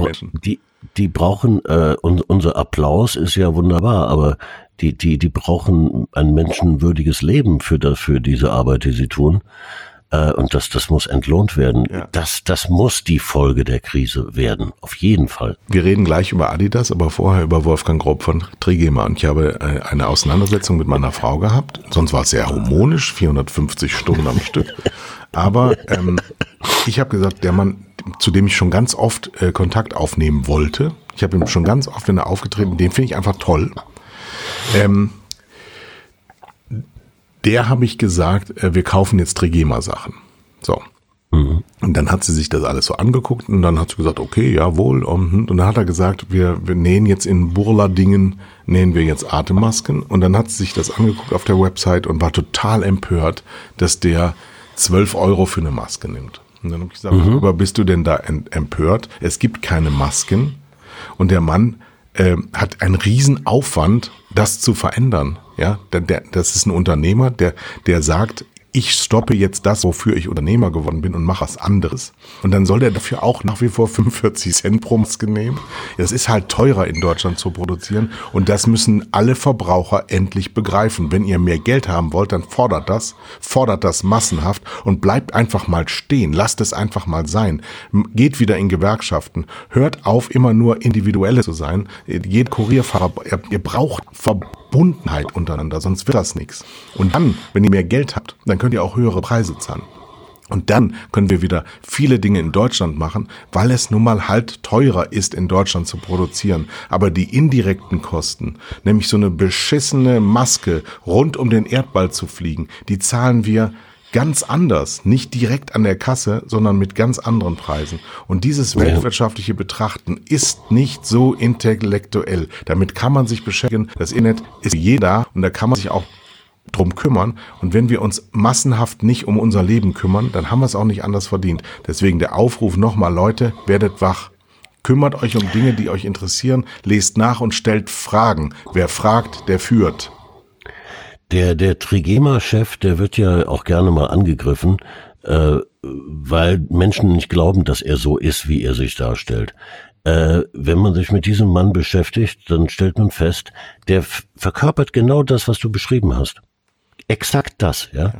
die die brauchen äh, un, unser Applaus ist ja wunderbar, aber die, die, die brauchen ein menschenwürdiges Leben für, das, für diese Arbeit, die sie tun. Äh, und das, das muss entlohnt werden. Ja. Das, das muss die Folge der Krise werden. Auf jeden Fall. Wir reden gleich über Adidas, aber vorher über Wolfgang Grob von Trigema. Und ich habe äh, eine Auseinandersetzung mit meiner Frau gehabt. Sonst war es sehr harmonisch, 450 Stunden am Stück. Aber ähm, ich habe gesagt, der Mann, zu dem ich schon ganz oft äh, Kontakt aufnehmen wollte, ich habe ihm schon ganz oft, wenn er aufgetreten, den finde ich einfach toll. Ähm, der habe ich gesagt, äh, wir kaufen jetzt Trigema-Sachen. So. Mhm. Und dann hat sie sich das alles so angeguckt und dann hat sie gesagt, okay, jawohl. Und dann hat er gesagt, wir, wir nähen jetzt in Burla-Dingen, nähen wir jetzt Atemmasken. Und dann hat sie sich das angeguckt auf der Website und war total empört, dass der 12 Euro für eine Maske nimmt. Und dann habe ich gesagt, mhm. worüber bist du denn da empört? Es gibt keine Masken. Und der Mann äh, hat einen riesen Aufwand, das zu verändern. Ja, der, der, das ist ein Unternehmer, der, der sagt, ich stoppe jetzt das, wofür ich Unternehmer geworden bin und mache was anderes. Und dann soll der dafür auch nach wie vor 45 Cent pro Maske nehmen. Das ist halt teurer in Deutschland zu produzieren und das müssen alle Verbraucher endlich begreifen. Wenn ihr mehr Geld haben wollt, dann fordert das, fordert das massenhaft und bleibt einfach mal stehen. Lasst es einfach mal sein. Geht wieder in Gewerkschaften. Hört auf, immer nur individuelle zu sein. Jeder Kurierfahrer, ihr, ihr braucht Verbundenheit untereinander, sonst wird das nichts. Und dann, wenn ihr mehr Geld habt, dann könnt ihr auch höhere Preise zahlen. Und dann können wir wieder viele Dinge in Deutschland machen, weil es nun mal halt teurer ist, in Deutschland zu produzieren. Aber die indirekten Kosten, nämlich so eine beschissene Maske rund um den Erdball zu fliegen, die zahlen wir ganz anders, nicht direkt an der Kasse, sondern mit ganz anderen Preisen. Und dieses weltwirtschaftliche Betrachten ist nicht so intellektuell. Damit kann man sich beschäftigen. Das Internet ist jeder und da kann man sich auch drum kümmern. Und wenn wir uns massenhaft nicht um unser Leben kümmern, dann haben wir es auch nicht anders verdient. Deswegen der Aufruf nochmal, Leute, werdet wach. Kümmert euch um Dinge, die euch interessieren, lest nach und stellt Fragen. Wer fragt, der führt. Der, der Trigema-Chef, der wird ja auch gerne mal angegriffen, äh, weil Menschen nicht glauben, dass er so ist, wie er sich darstellt. Äh, wenn man sich mit diesem Mann beschäftigt, dann stellt man fest, der verkörpert genau das, was du beschrieben hast. Exakt das, ja.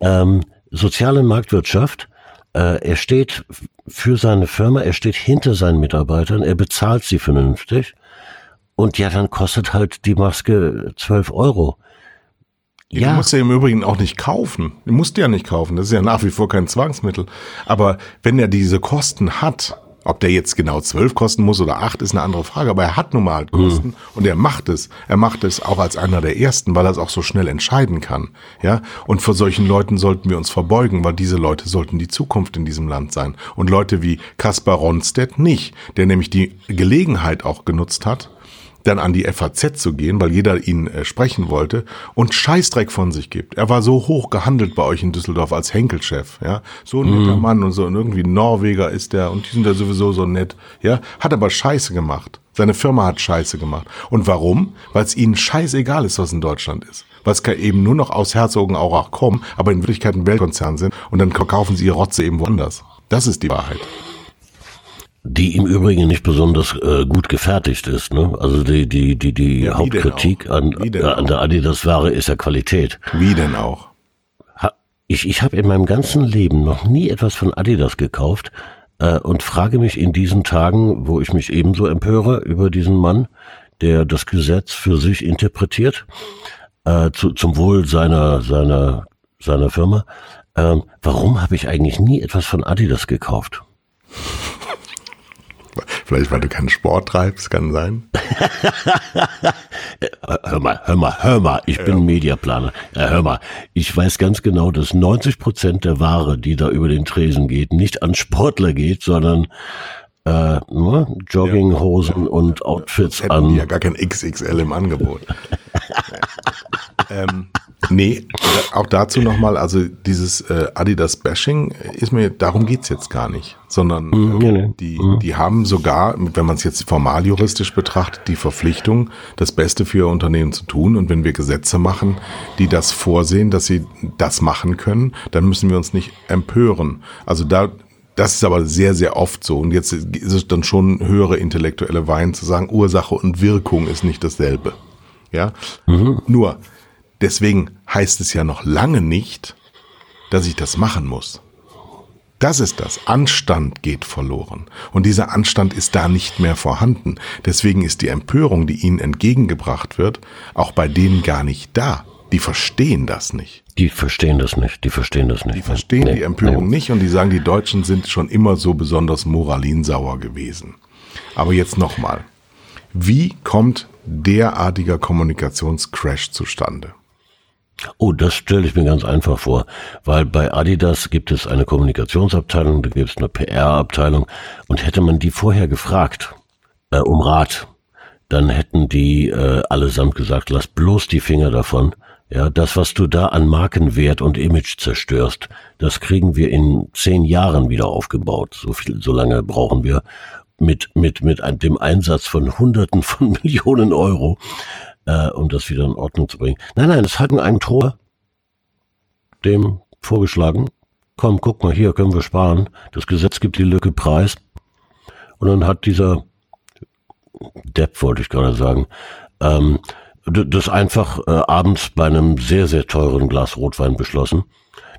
Ähm, soziale Marktwirtschaft, äh, er steht für seine Firma, er steht hinter seinen Mitarbeitern, er bezahlt sie vernünftig. Und ja, dann kostet halt die Maske 12 Euro. Ja. Die musst du im Übrigen auch nicht kaufen. Die musst du ja nicht kaufen. Das ist ja nach wie vor kein Zwangsmittel. Aber wenn er diese Kosten hat, ob der jetzt genau zwölf kosten muss oder acht, ist eine andere Frage. Aber er hat nun mal halt Kosten mhm. und er macht es. Er macht es auch als einer der ersten, weil er es auch so schnell entscheiden kann. Ja. Und vor solchen Leuten sollten wir uns verbeugen, weil diese Leute sollten die Zukunft in diesem Land sein. Und Leute wie Kaspar Ronstedt nicht, der nämlich die Gelegenheit auch genutzt hat, dann an die FAZ zu gehen, weil jeder ihn äh, sprechen wollte und Scheißdreck von sich gibt. Er war so hoch gehandelt bei euch in Düsseldorf als Henkelchef, ja. So ein netter Mann und so und irgendwie Norweger ist der und die sind ja sowieso so nett, ja. Hat aber Scheiße gemacht. Seine Firma hat Scheiße gemacht. Und warum? Weil es ihnen scheißegal ist, was in Deutschland ist. Weil es eben nur noch aus Herzogenaurach kommen, aber in Wirklichkeit ein Weltkonzern sind und dann kaufen sie ihre Rotze eben woanders. Das ist die Wahrheit. Die im Übrigen nicht besonders äh, gut gefertigt ist. Ne? Also die, die, die, die Ja, Hauptkritik an, an der Adidas-Ware ist ja Qualität. Wie denn auch? Ich, ich habe in meinem ganzen Leben noch nie etwas von Adidas gekauft äh, und frage mich in diesen Tagen, wo ich mich ebenso empöre über diesen Mann, der das Gesetz für sich interpretiert, äh, zu, zum Wohl seiner, seiner, seiner Firma, ähm, warum habe ich eigentlich nie etwas von Adidas gekauft? Vielleicht, weil du keinen Sport treibst, kann sein. Hör mal, hör mal, hör mal, ich bin Mediaplaner. Ja, hör mal, ich weiß ganz genau, dass 90 Prozent der Ware, die da über den Tresen geht, nicht an Sportler geht, sondern äh, ne, Jogginghosen und Outfits Hätten die ja an. gar kein XXL im Angebot. ähm, nee, auch dazu nochmal, also dieses äh, Adidas-Bashing ist mir, darum geht's jetzt gar nicht, sondern Mhm, nee, nee. die, die haben sogar, wenn man es jetzt formal juristisch betrachtet, die Verpflichtung, das Beste für ihr Unternehmen zu tun. Und wenn wir Gesetze machen, die das vorsehen, dass sie das machen können, dann müssen wir uns nicht empören. Also da, das ist aber sehr, sehr oft so. Und jetzt ist es dann schon höhere intellektuelle Wein zu sagen, Ursache und Wirkung ist nicht dasselbe. Ja. Nur, deswegen heißt es ja noch lange nicht, dass ich das machen muss. Das ist das. Anstand geht verloren. Und dieser Anstand ist da nicht mehr vorhanden. Deswegen ist die Empörung, die ihnen entgegengebracht wird, auch bei denen gar nicht da. Die verstehen das nicht. Die verstehen das nicht, die verstehen das nicht. Die verstehen Nee, die Empörung nee. nicht und die sagen, die Deutschen sind schon immer so besonders moralinsauer gewesen. Aber jetzt nochmal. Wie kommt derartiger Kommunikationscrash zustande? Oh, das stelle ich mir ganz einfach vor, weil bei Adidas gibt es eine Kommunikationsabteilung, da gibt es eine PR-Abteilung und hätte man die vorher gefragt äh, um Rat, dann hätten die äh, allesamt gesagt, lass bloß die Finger davon. Ja, das, was du da an Markenwert und Image zerstörst, das kriegen wir in zehn Jahren wieder aufgebaut. So viel, so lange brauchen wir mit mit mit ein- dem Einsatz von Hunderten von Millionen Euro äh, um das wieder in Ordnung zu bringen. Nein, nein, es hat ein Tor dem vorgeschlagen. Komm, guck mal, hier können wir sparen. Das Gesetz gibt die Lücke preis. Und dann hat dieser Depp, wollte ich gerade sagen, ähm, das einfach äh, abends bei einem sehr, sehr teuren Glas Rotwein beschlossen.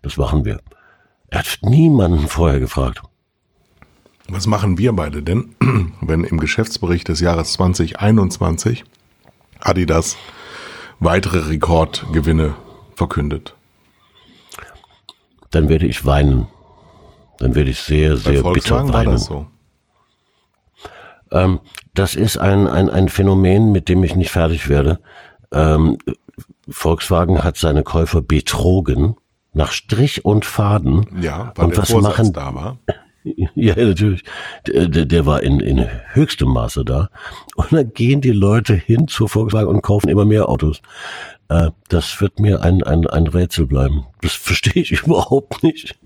Das machen wir. Er hat niemanden vorher gefragt. Was machen wir beide denn, wenn im Geschäftsbericht des Jahres 2021 Adidas weitere Rekordgewinne verkündet? Dann werde ich weinen. Dann werde ich sehr, sehr bitter Volkswagen war weinen. das so. Ähm, das ist ein, ein, ein Phänomen, mit dem ich nicht fertig werde. Ähm, Volkswagen hat seine Käufer betrogen, nach Strich und Faden. Ja, weil und der was Vorsatz machen, da war. ja, natürlich. Der, der war in, in höchstem Maße da. Und dann gehen die Leute hin zu Volkswagen und kaufen immer mehr Autos. Äh, das wird mir ein, ein, ein Rätsel bleiben. Das verstehe ich überhaupt nicht.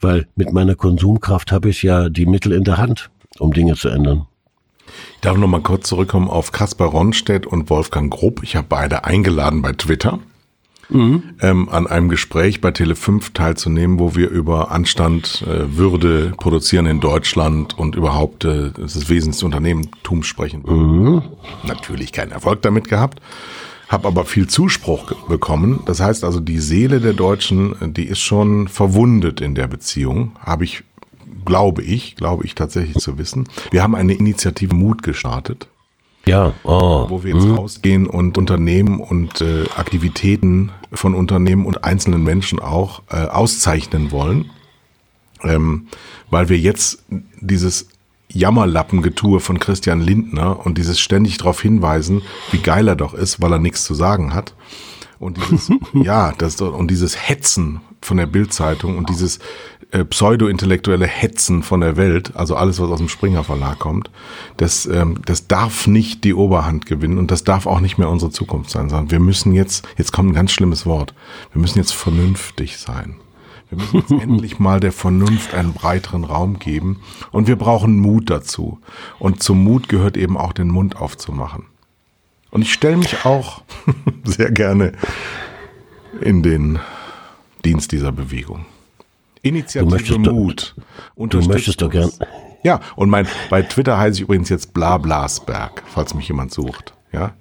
Weil mit meiner Konsumkraft habe ich ja die Mittel in der Hand, um Dinge zu ändern. Ich darf noch mal kurz zurückkommen auf Kaspar Ronstedt und Wolfgang Grupp. Ich habe beide eingeladen bei Twitter. Ähm, an einem Gespräch bei Tele5 teilzunehmen, wo wir über Anstand, äh, Würde, Produzieren in Deutschland und überhaupt äh, das Wesen des Unternehmertums sprechen. Natürlich keinen Erfolg damit gehabt, habe aber viel Zuspruch bekommen. Das heißt also, die Seele der Deutschen, äh, die ist schon verwundet in der Beziehung, habe ich, glaube ich, glaube ich tatsächlich zu wissen. Wir haben eine Initiative Mut gestartet Ja, oh. wo wir jetzt rausgehen und Unternehmen und äh, Aktivitäten von Unternehmen und einzelnen Menschen auch äh, auszeichnen wollen, ähm, weil wir jetzt dieses Jammerlappengetue von Christian Lindner und dieses ständig darauf hinweisen, wie geil er doch ist, weil er nichts zu sagen hat. Und dieses, ja, das und dieses Hetzen von der Bildzeitung und dieses äh, pseudo-intellektuelle Hetzen von der Welt, also alles, was aus dem Springer Verlag kommt, das, ähm, das darf nicht die Oberhand gewinnen und das darf auch nicht mehr unsere Zukunft sein, sondern wir müssen jetzt, jetzt kommt ein ganz schlimmes Wort, wir müssen jetzt vernünftig sein. Wir müssen jetzt endlich mal der Vernunft einen breiteren Raum geben und wir brauchen Mut dazu. Und zum Mut gehört eben auch den Mund aufzumachen. Und ich stelle mich auch sehr gerne in den Dienst dieser Bewegung. Initiative Mut. Du möchtest doch gern. Ja, und mein, bei Twitter heiße ich übrigens jetzt Blablasberg, falls mich jemand sucht. Ja.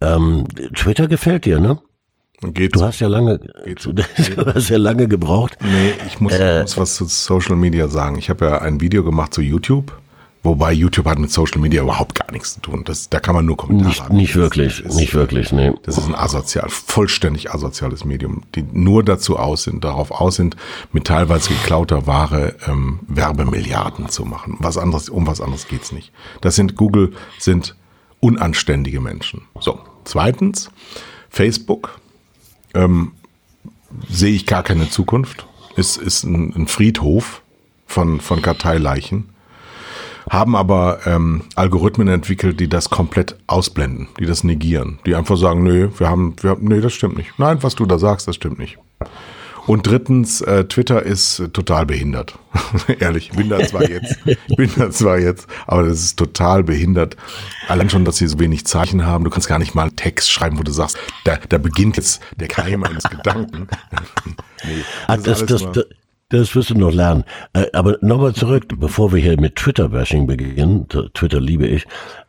Ähm, Twitter gefällt dir, ne? Geht du hast ja lange, du, du hast ja lange gebraucht. Nee, ich muss, äh, muss was zu Social Media sagen. Ich habe ja ein Video gemacht zu YouTube Wobei YouTube hat mit Social Media überhaupt gar nichts zu tun. Das, da kann man nur Kommentare Nicht, nicht wirklich, ist, nicht wirklich, nee. Das ist ein asozial, vollständig asoziales Medium, die nur dazu aus sind, darauf aus sind, mit teilweise geklauter Ware ähm, Werbemilliarden zu machen. Was anderes, um was anderes geht's nicht. Das sind Google, sind unanständige Menschen. So, zweitens, Facebook ähm, sehe ich gar keine Zukunft. Ist, ist ein, ein Friedhof von, von Karteileichen haben aber ähm, Algorithmen entwickelt, die das komplett ausblenden, die das negieren, die einfach sagen, nö, wir haben, wir haben, nee, das stimmt nicht. Nein, was du da sagst, das stimmt nicht. Und drittens, äh, Twitter ist äh, total behindert. Ehrlich, ich bin da zwar jetzt, ich bin da zwar jetzt, aber das ist total behindert. Allein schon, dass sie so wenig Zeichen haben. Du kannst gar nicht mal einen Text schreiben, wo du sagst, da, da beginnt jetzt der Keim eines Gedanken. nee, das, das, das, das, wirst du noch lernen. Äh, aber nochmal zurück, bevor wir hier mit Twitter-Bashing beginnen, Twitter liebe ich,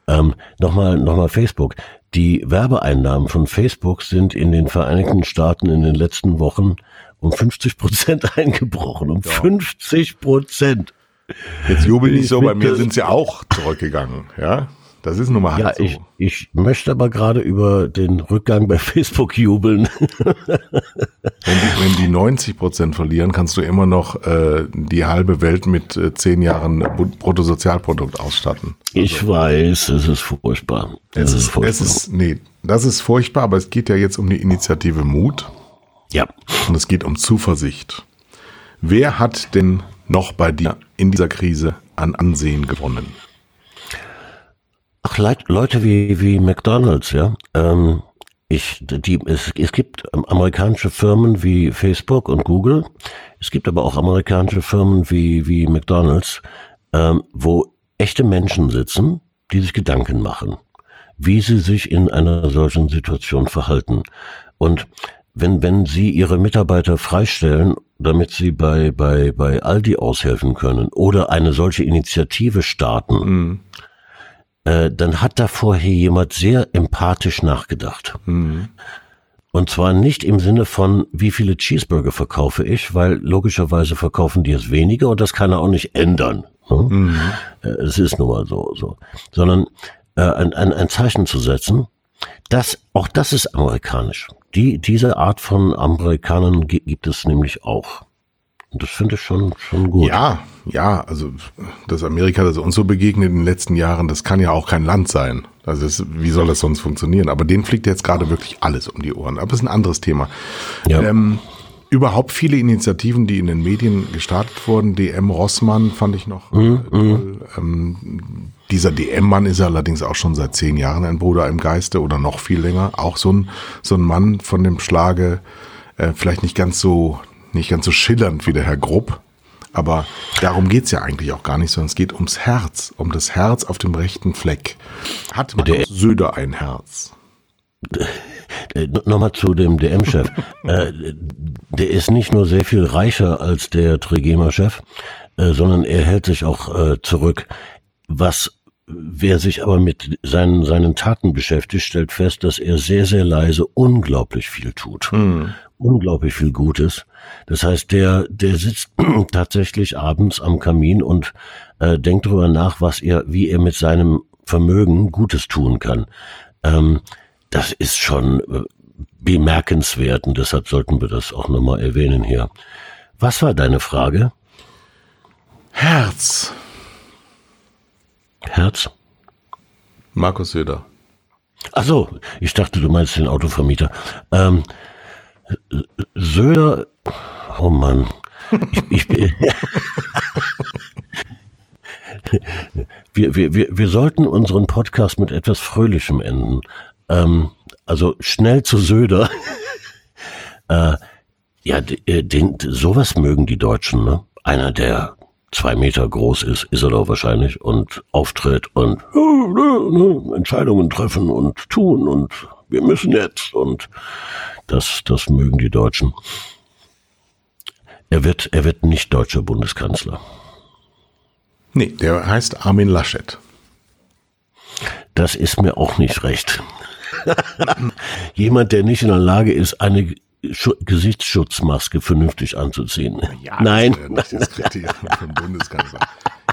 ähm, nochmal noch mal Facebook. Die Werbeeinnahmen von Facebook sind in den Vereinigten Staaten in den letzten Wochen um 50 Prozent eingebrochen. Um ja. 50 Prozent. Jetzt jubel nicht so, bei mir sind sie auch zurückgegangen, ja. Das ist nun mal halt ja, so. Ich, ich möchte aber gerade über den Rückgang bei Facebook jubeln. wenn, die, wenn die 90 Prozent verlieren, kannst du immer noch äh, die halbe Welt mit äh, zehn Jahren Bruttosozialprodukt ausstatten. Also, ich weiß, es ist furchtbar. Es, ist, furchtbar. es ist, nee, das ist furchtbar, aber es geht ja jetzt um die Initiative Mut. Ja. Und es geht um Zuversicht. Wer hat denn noch bei dir in dieser Krise an Ansehen gewonnen? Ach, Leute wie, wie McDonalds, ja. Ähm, ich, die, es, es gibt amerikanische Firmen wie Facebook und Google. Es gibt aber auch amerikanische Firmen wie, wie McDonalds, ähm, wo echte Menschen sitzen, die sich Gedanken machen, wie sie sich in einer solchen Situation verhalten. Und wenn, wenn sie ihre Mitarbeiter freistellen, damit sie bei, bei, bei Aldi aushelfen können oder eine solche Initiative starten, mhm äh, dann hat da vorher jemand sehr empathisch nachgedacht. Mhm. Und zwar nicht im Sinne von, wie viele Cheeseburger verkaufe ich, weil logischerweise verkaufen die es weniger und das kann er auch nicht ändern. Ne? Mhm. Äh, es ist nun mal so, so. Sondern äh, ein, ein, ein Zeichen zu setzen, das, auch das ist amerikanisch. Die, diese Art von Amerikanern gibt es nämlich auch. Und das finde ich schon, schon gut. Ja, ja, also dass Amerika das uns so begegnet in den letzten Jahren, das kann ja auch kein Land sein. Also das, wie soll das sonst funktionieren? Aber denen fliegt jetzt gerade wirklich alles um die Ohren. Aber das ist ein anderes Thema. Ja. Ähm, überhaupt viele Initiativen, die in den Medien gestartet wurden. DM Rossmann fand ich noch mhm, äh, toll. Ähm, dieser DM-Mann ist allerdings auch schon seit zehn Jahren ein Bruder im Geiste oder noch viel länger. Auch so ein, so ein Mann von dem Schlage, äh, vielleicht nicht ganz so nicht ganz so schillernd wie der Herr Grupp. Aber darum geht's ja eigentlich auch gar nicht, sondern es geht ums Herz, um das Herz auf dem rechten Fleck. Hat Markus Söder ein Herz? Äh, nochmal zu dem DM-Chef. äh, der ist nicht nur sehr viel reicher als der Trigema-Chef, äh, sondern er hält sich auch äh, zurück. Was Wer sich aber mit seinen, seinen Taten beschäftigt, stellt fest, dass er sehr, sehr leise unglaublich viel tut. Mhm. Unglaublich viel Gutes. Das heißt, der, der sitzt tatsächlich abends am Kamin und äh, denkt darüber nach, was er, wie er mit seinem Vermögen Gutes tun kann. Ähm, das ist schon äh, bemerkenswert und deshalb sollten wir das auch nochmal erwähnen hier. Was war deine Frage? Herz. Herz? Markus Söder. Ach so, ich dachte, du meinst den Autovermieter. Ähm, Söder, oh Mann, Ich, ich, wir, wir, wir, wir sollten unseren Podcast mit etwas Fröhlichem enden. Ähm, also schnell zu Söder. äh, ja, äh, den, sowas mögen die Deutschen, ne? Einer, der zwei Meter groß ist, ist er doch wahrscheinlich und auftritt und äh, Entscheidungen treffen und tun und wir müssen jetzt und das, das mögen die Deutschen. Er wird, er wird nicht deutscher Bundeskanzler. Nee, der heißt Armin Laschet. Das ist mir auch nicht recht. Jemand, der nicht in der Lage ist, eine Sch Gesichtsschutzmaske vernünftig anzuziehen. Ja, Nein. Das ist ja nicht das Kriterium für Bundeskanzler.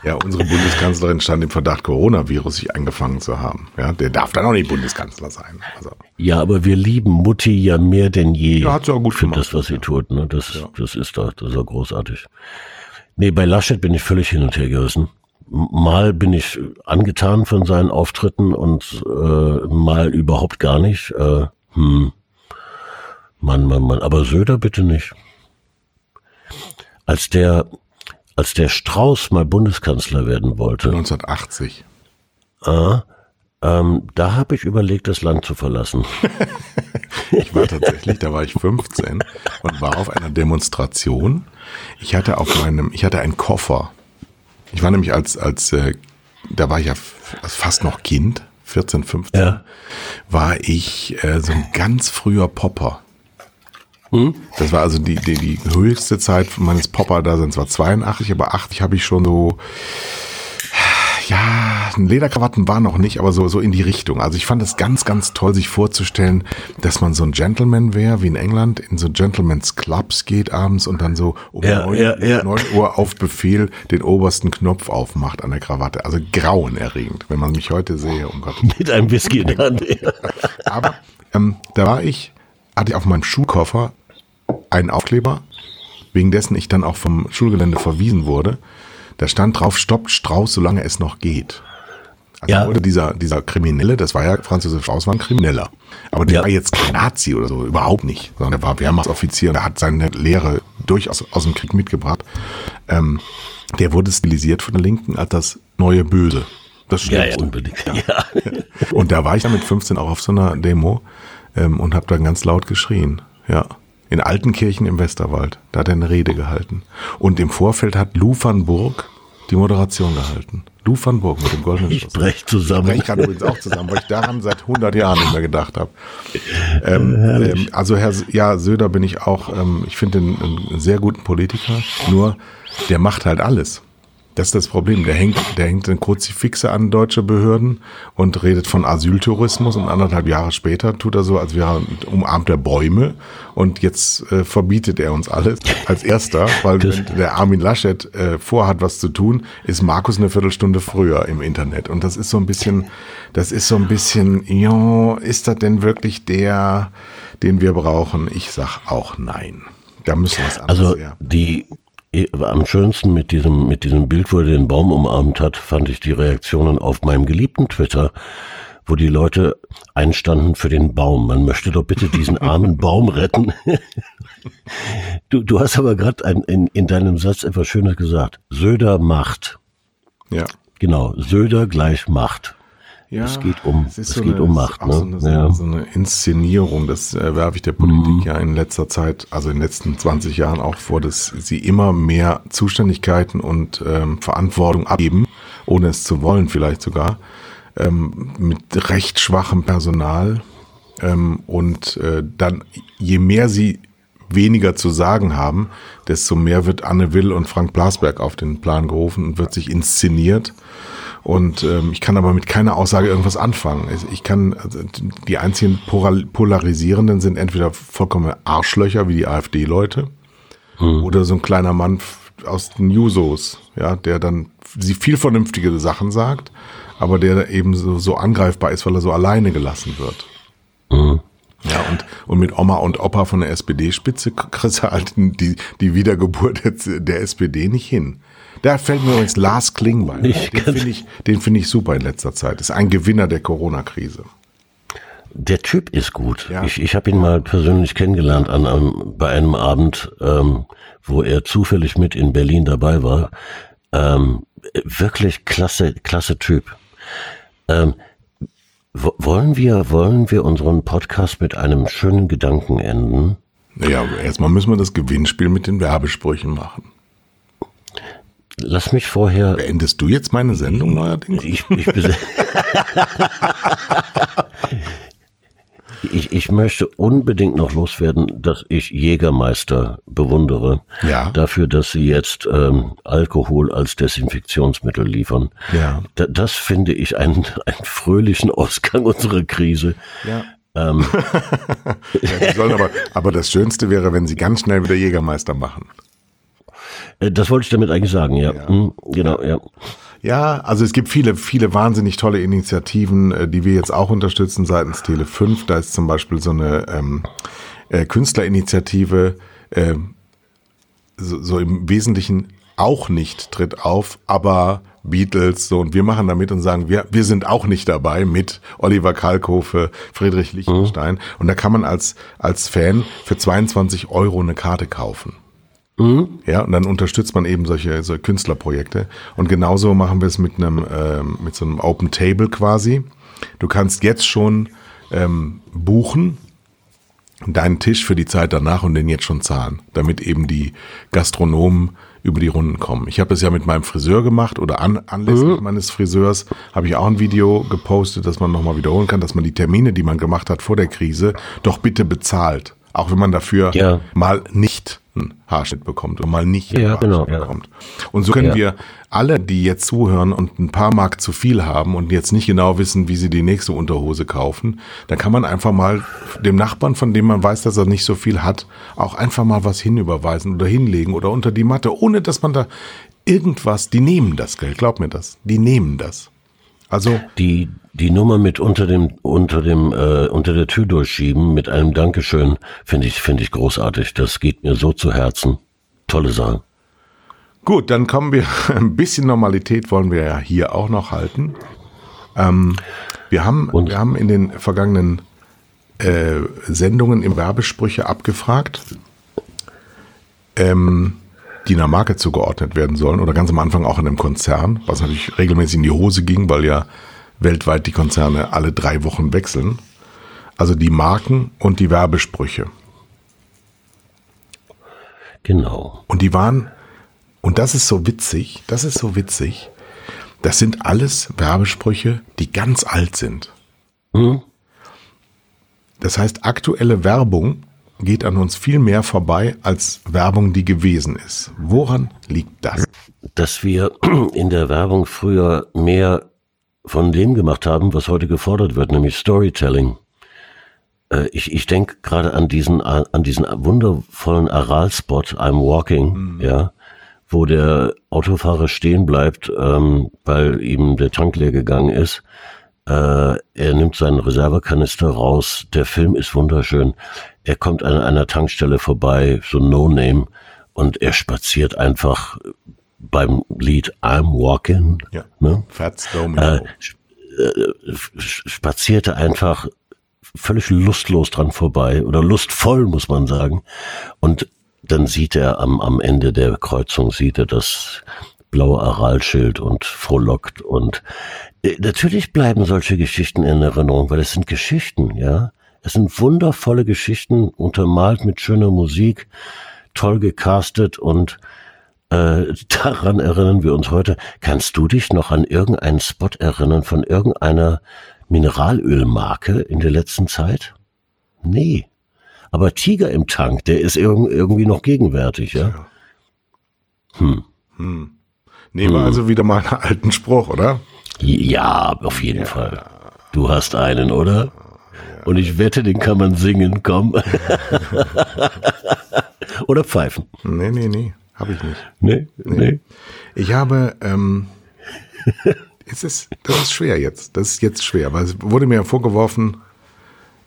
Ja, unsere Bundeskanzlerin stand im Verdacht, Coronavirus sich eingefangen zu haben. Ja, der darf dann auch nicht Bundeskanzler sein. Also. Ja, aber wir lieben Mutti ja mehr denn je. Ja, hat sie auch gut für gemacht. das, was sie tut. Ne? Das, ja. das ist doch, das ist doch großartig. Nee, bei Laschet bin ich völlig hin und her gerissen. Mal bin ich angetan von seinen Auftritten und äh, mal überhaupt gar nicht. Äh, hm. Mann, Mann, Mann. Aber Söder bitte nicht. Als der, als der Strauß mal Bundeskanzler werden wollte. 1980. Äh, ähm, da habe ich überlegt, das Land zu verlassen. ich war tatsächlich, da war ich 15 und war auf einer Demonstration. Ich hatte auf meinem, ich hatte einen Koffer. Ich war nämlich als, als, äh, da war ich ja fast noch Kind, 14, 15, ja. war ich äh, so ein ganz früher Popper. Hm? Das war also die, die, die höchste Zeit meines Popper-Daseins war 82, aber 80 habe ich schon so, ja, Lederkrawatten war noch nicht, aber so, so in die Richtung. Also ich fand es ganz, ganz toll, sich vorzustellen, dass man so ein Gentleman wäre, wie in England, in so Gentleman's Clubs geht abends und dann so um ja, 9, ja, ja. 9 Uhr auf Befehl den obersten Knopf aufmacht an der Krawatte. Also grauenerregend, wenn man mich heute sehe, um Gott. Mit einem Whisky in der Hand. aber ähm, da war ich, hatte ich auf meinem Schuhkoffer einen Aufkleber, wegen dessen ich dann auch vom Schulgelände verwiesen wurde. Da stand drauf, stoppt Strauß, solange es noch geht. Also ja. dieser, dieser Kriminelle, das war ja, Franz Josef Strauß war ein Krimineller. Aber der ja. war jetzt kein Nazi oder so, überhaupt nicht. Sondern der war Wehrmachtsoffizier, der hat seine Lehre durchaus aus dem Krieg mitgebracht. Ähm, der wurde stilisiert von der Linken als das neue Böse. Das stimmt. Ja, ja unbedingt. Ja. Und da war ich dann mit 15 auch auf so einer Demo ähm, und habe dann ganz laut geschrien. Ja. In Altenkirchen im Westerwald. Da hat er eine Rede gehalten. Und im Vorfeld hat Lou van Burg die Moderation gehalten. Lou van Burg mit dem goldenen Ich brech zusammen. Ich gerade übrigens auch zusammen, weil ich daran seit 100 Jahren nicht mehr gedacht habe. Ähm, ähm, also Herr, ja, Söder bin ich auch, ähm, ich finde einen, einen sehr guten Politiker, nur der macht halt alles. Das ist das Problem. Der hängt, der hängt ein Kruzifixe an deutsche Behörden und redet von Asyltourismus und anderthalb Jahre später tut er so, als wäre er umarmt der Bäume und jetzt äh, verbietet er uns alles als erster, weil der Armin Laschet äh, vorhat, was zu tun, ist Markus eine Viertelstunde früher im Internet und das ist so ein bisschen, das ist so ein bisschen, ja, ist das denn wirklich der, den wir brauchen? Ich sag auch nein. Da müssen wir es Also die am schönsten mit diesem, mit diesem Bild, wo er den Baum umarmt hat, fand ich die Reaktionen auf meinem geliebten Twitter, wo die Leute einstanden für den Baum. Man möchte doch bitte diesen armen Baum retten. du, du hast aber gerade in, in deinem Satz etwas Schönes gesagt. Söder macht. Ja. Genau, Söder gleich Macht. Ja, es geht um, es, es so geht eine, um Macht. Ne? So, eine, ja. so eine Inszenierung, das äh, werfe ich der Politik mhm. ja in letzter Zeit, also in den letzten 20 Jahren auch vor, dass sie immer mehr Zuständigkeiten und ähm, Verantwortung abgeben, ohne es zu wollen vielleicht sogar, ähm, mit recht schwachem Personal. Ähm, und äh, dann, je mehr sie weniger zu sagen haben, desto mehr wird Anne Will und Frank Blasberg auf den Plan gerufen und wird sich inszeniert und ähm, ich kann aber mit keiner Aussage irgendwas anfangen. Ich kann, also die einzigen Polarisierenden sind entweder vollkommen Arschlöcher wie die AfD-Leute hm. oder so ein kleiner Mann aus den Jusos, ja, der dann sie viel vernünftige Sachen sagt, aber der eben so, so angreifbar ist, weil er so alleine gelassen wird. Hm. Ja, und, und mit Oma und Opa von der SPD-Spitze kriegst du halt die, die Wiedergeburt der SPD nicht hin. Da fällt mir übrigens Lars Klingbeil. Den finde ich, den finde ich super in letzter Zeit. Ist ein Gewinner der Corona-Krise. der Typ ist gut. Ja. Ich, ich habe ihn mal persönlich kennengelernt an einem, bei einem Abend, ähm, wo er zufällig mit in Berlin dabei war. Ähm, wirklich klasse, klasse Typ. Ähm, wo- wollen wir, wollen wir unseren Podcast mit einem schönen Gedanken enden? Naja, erstmal müssen wir das Gewinnspiel mit den Werbesprüchen machen. Lass mich vorher Beendest du jetzt meine Sendung neuerdings? Ich, ich, ich, ich möchte unbedingt noch loswerden, dass ich Jägermeister bewundere. Ja. Dafür, dass sie jetzt ähm, Alkohol als Desinfektionsmittel liefern. Ja. Da, das finde ich einen, einen fröhlichen Ausgang unserer Krise. Ja. Ähm, ja aber, aber das Schönste wäre, wenn sie ganz schnell wieder Jägermeister machen. Äh, das wollte ich damit eigentlich sagen, ja. Hm, genau, ja. Ja, also es gibt viele, viele wahnsinnig tolle Initiativen, äh, die wir jetzt auch unterstützen seitens Tele 5. Da ist zum Beispiel so eine ähm, äh, Künstlerinitiative, äh, so, so im Wesentlichen auch nicht tritt auf, aber Beatles so und wir machen damit und sagen, wir, wir sind auch nicht dabei mit Oliver Kalkofe, Friedrich Lichtenstein und da kann man als, als Fan für 22 Euro eine Karte kaufen. Ja, und dann unterstützt man eben solche, solche Künstlerprojekte. Und genauso machen wir es mit einem, ähm, mit so einem Open Table quasi. Du kannst jetzt schon ähm, buchen deinen Tisch für die Zeit danach und den jetzt schon zahlen, damit eben die Gastronomen über die Runden kommen. Ich habe das ja mit meinem Friseur gemacht oder an, anlässlich meines Friseurs habe ich auch ein Video gepostet, dass man nochmal wiederholen kann, dass man die Termine, die man gemacht hat vor der Krise, doch bitte bezahlt. Auch wenn man dafür Ja. mal nicht einen Haarschnitt bekommt und mal nicht Ja, Haarschnitt genau, ja. bekommt. Und so können Ja. wir alle, die jetzt zuhören und ein paar Mark zu viel haben und jetzt nicht genau wissen, wie sie die nächste Unterhose kaufen, dann kann man einfach mal dem Nachbarn, von dem man weiß, dass er nicht so viel hat, auch einfach mal was hinüberweisen oder hinlegen oder unter die Matte, ohne dass man da irgendwas, die nehmen das Geld, glaub mir das, die nehmen das. Also, Die, die Nummer mit unter dem, unter dem, äh, unter der Tür durchschieben mit einem Dankeschön finde ich, finde ich großartig. Das geht mir so zu Herzen. Tolle Sache. Gut, dann kommen wir, ein bisschen Normalität wollen wir ja hier auch noch halten. Ähm, wir, haben, Und? wir haben in den vergangenen äh, Sendungen im Werbesprüche abgefragt, ähm, die einer Marke zugeordnet werden sollen oder ganz am Anfang auch in einem Konzern, was natürlich regelmäßig in die Hose ging, weil ja weltweit die Konzerne alle drei Wochen wechseln. Also die Marken und die Werbesprüche. Genau. Und die waren, und das ist so witzig, das ist so witzig, das sind alles Werbesprüche, die ganz alt sind. Hm? Das heißt, aktuelle Werbung geht an uns viel mehr vorbei als Werbung, die gewesen ist. Woran liegt das? Dass wir in der Werbung früher mehr von dem gemacht haben, was heute gefordert wird, nämlich Storytelling. Äh, Ich, ich denke gerade an diesen, an diesen wundervollen Aral-Spot, I'm Walking, ja, wo der Autofahrer stehen bleibt, ähm, weil ihm der Tank leer gegangen ist. Äh, er nimmt seinen Reservekanister raus. Der Film ist wunderschön. Er kommt an einer Tankstelle vorbei, so No-Name, und er spaziert einfach beim Lied I'm Walking. Ja. Ne? Fats Domino. Äh, äh, sp- spazierte einfach völlig lustlos dran vorbei oder lustvoll, muss man sagen. Und dann sieht er am, am Ende der Kreuzung, sieht er das blaue Aralschild und frohlockt. Und äh, natürlich bleiben solche Geschichten in Erinnerung, weil es sind Geschichten, ja. Es sind wundervolle Geschichten, untermalt mit schöner Musik, toll gecastet und äh, daran erinnern wir uns heute. Kannst du dich noch an irgendeinen Spot erinnern von irgendeiner Mineralölmarke in der letzten Zeit? Nee. Aber Tiger im Tank, der ist irg irgendwie noch gegenwärtig, ja? Nehmen wir also wieder mal einen alten Spruch, oder? Ja, auf jeden Fall. Du hast einen, oder? Und ich wette, den kann man singen, komm. oder pfeifen. Nee, nee, nee, habe ich nicht. Nee, nee. Ich habe, ähm, es ist, das ist schwer jetzt. Das ist jetzt schwer, weil es wurde mir vorgeworfen,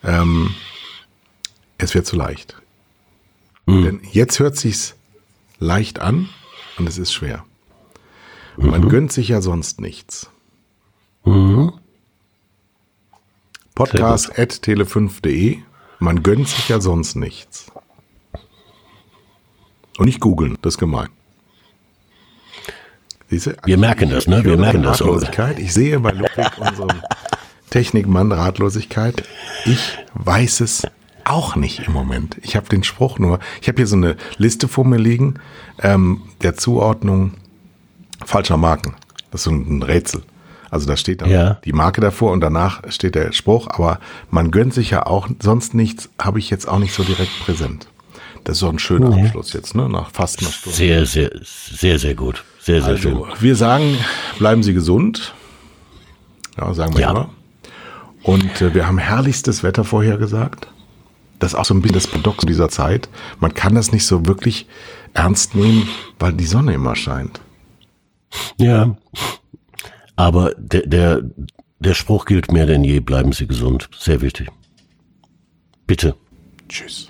ähm, es wäre zu leicht. Denn jetzt hört sich's leicht an und es ist schwer. Man gönnt sich ja sonst nichts. Podcast.tele5.de. Man gönnt sich ja sonst nichts. Und nicht googeln, das ist gemein. Siehste, Wir merken das, ne? Wir merken das. Ratlosigkeit. Ich sehe bei Ludwig, unserem Technikmann, Ratlosigkeit. Ich weiß es auch nicht im Moment. Ich habe den Spruch nur, ich habe hier so eine Liste vor mir liegen, ähm, der Zuordnung falscher Marken. Das ist so ein Rätsel. Also da steht dann ja. die Marke davor und danach steht der Spruch, aber man gönnt sich ja auch sonst nichts, habe ich jetzt auch nicht so direkt präsent. Das ist doch ein schöner nee. Abschluss jetzt, ne? Nach fast einer Stunde. Sehr, sehr, sehr, sehr gut. Sehr, sehr also, schön. Wir sagen, bleiben Sie gesund. Ja, sagen wir ja. immer. Und äh, wir haben herrlichstes Wetter vorhergesagt. Das ist auch so ein bisschen das Paradox dieser Zeit. Man kann das nicht so wirklich ernst nehmen, weil die Sonne immer scheint. Ja. Aber der, der, der Spruch gilt mehr denn je. Bleiben Sie gesund. Sehr wichtig. Bitte. Tschüss.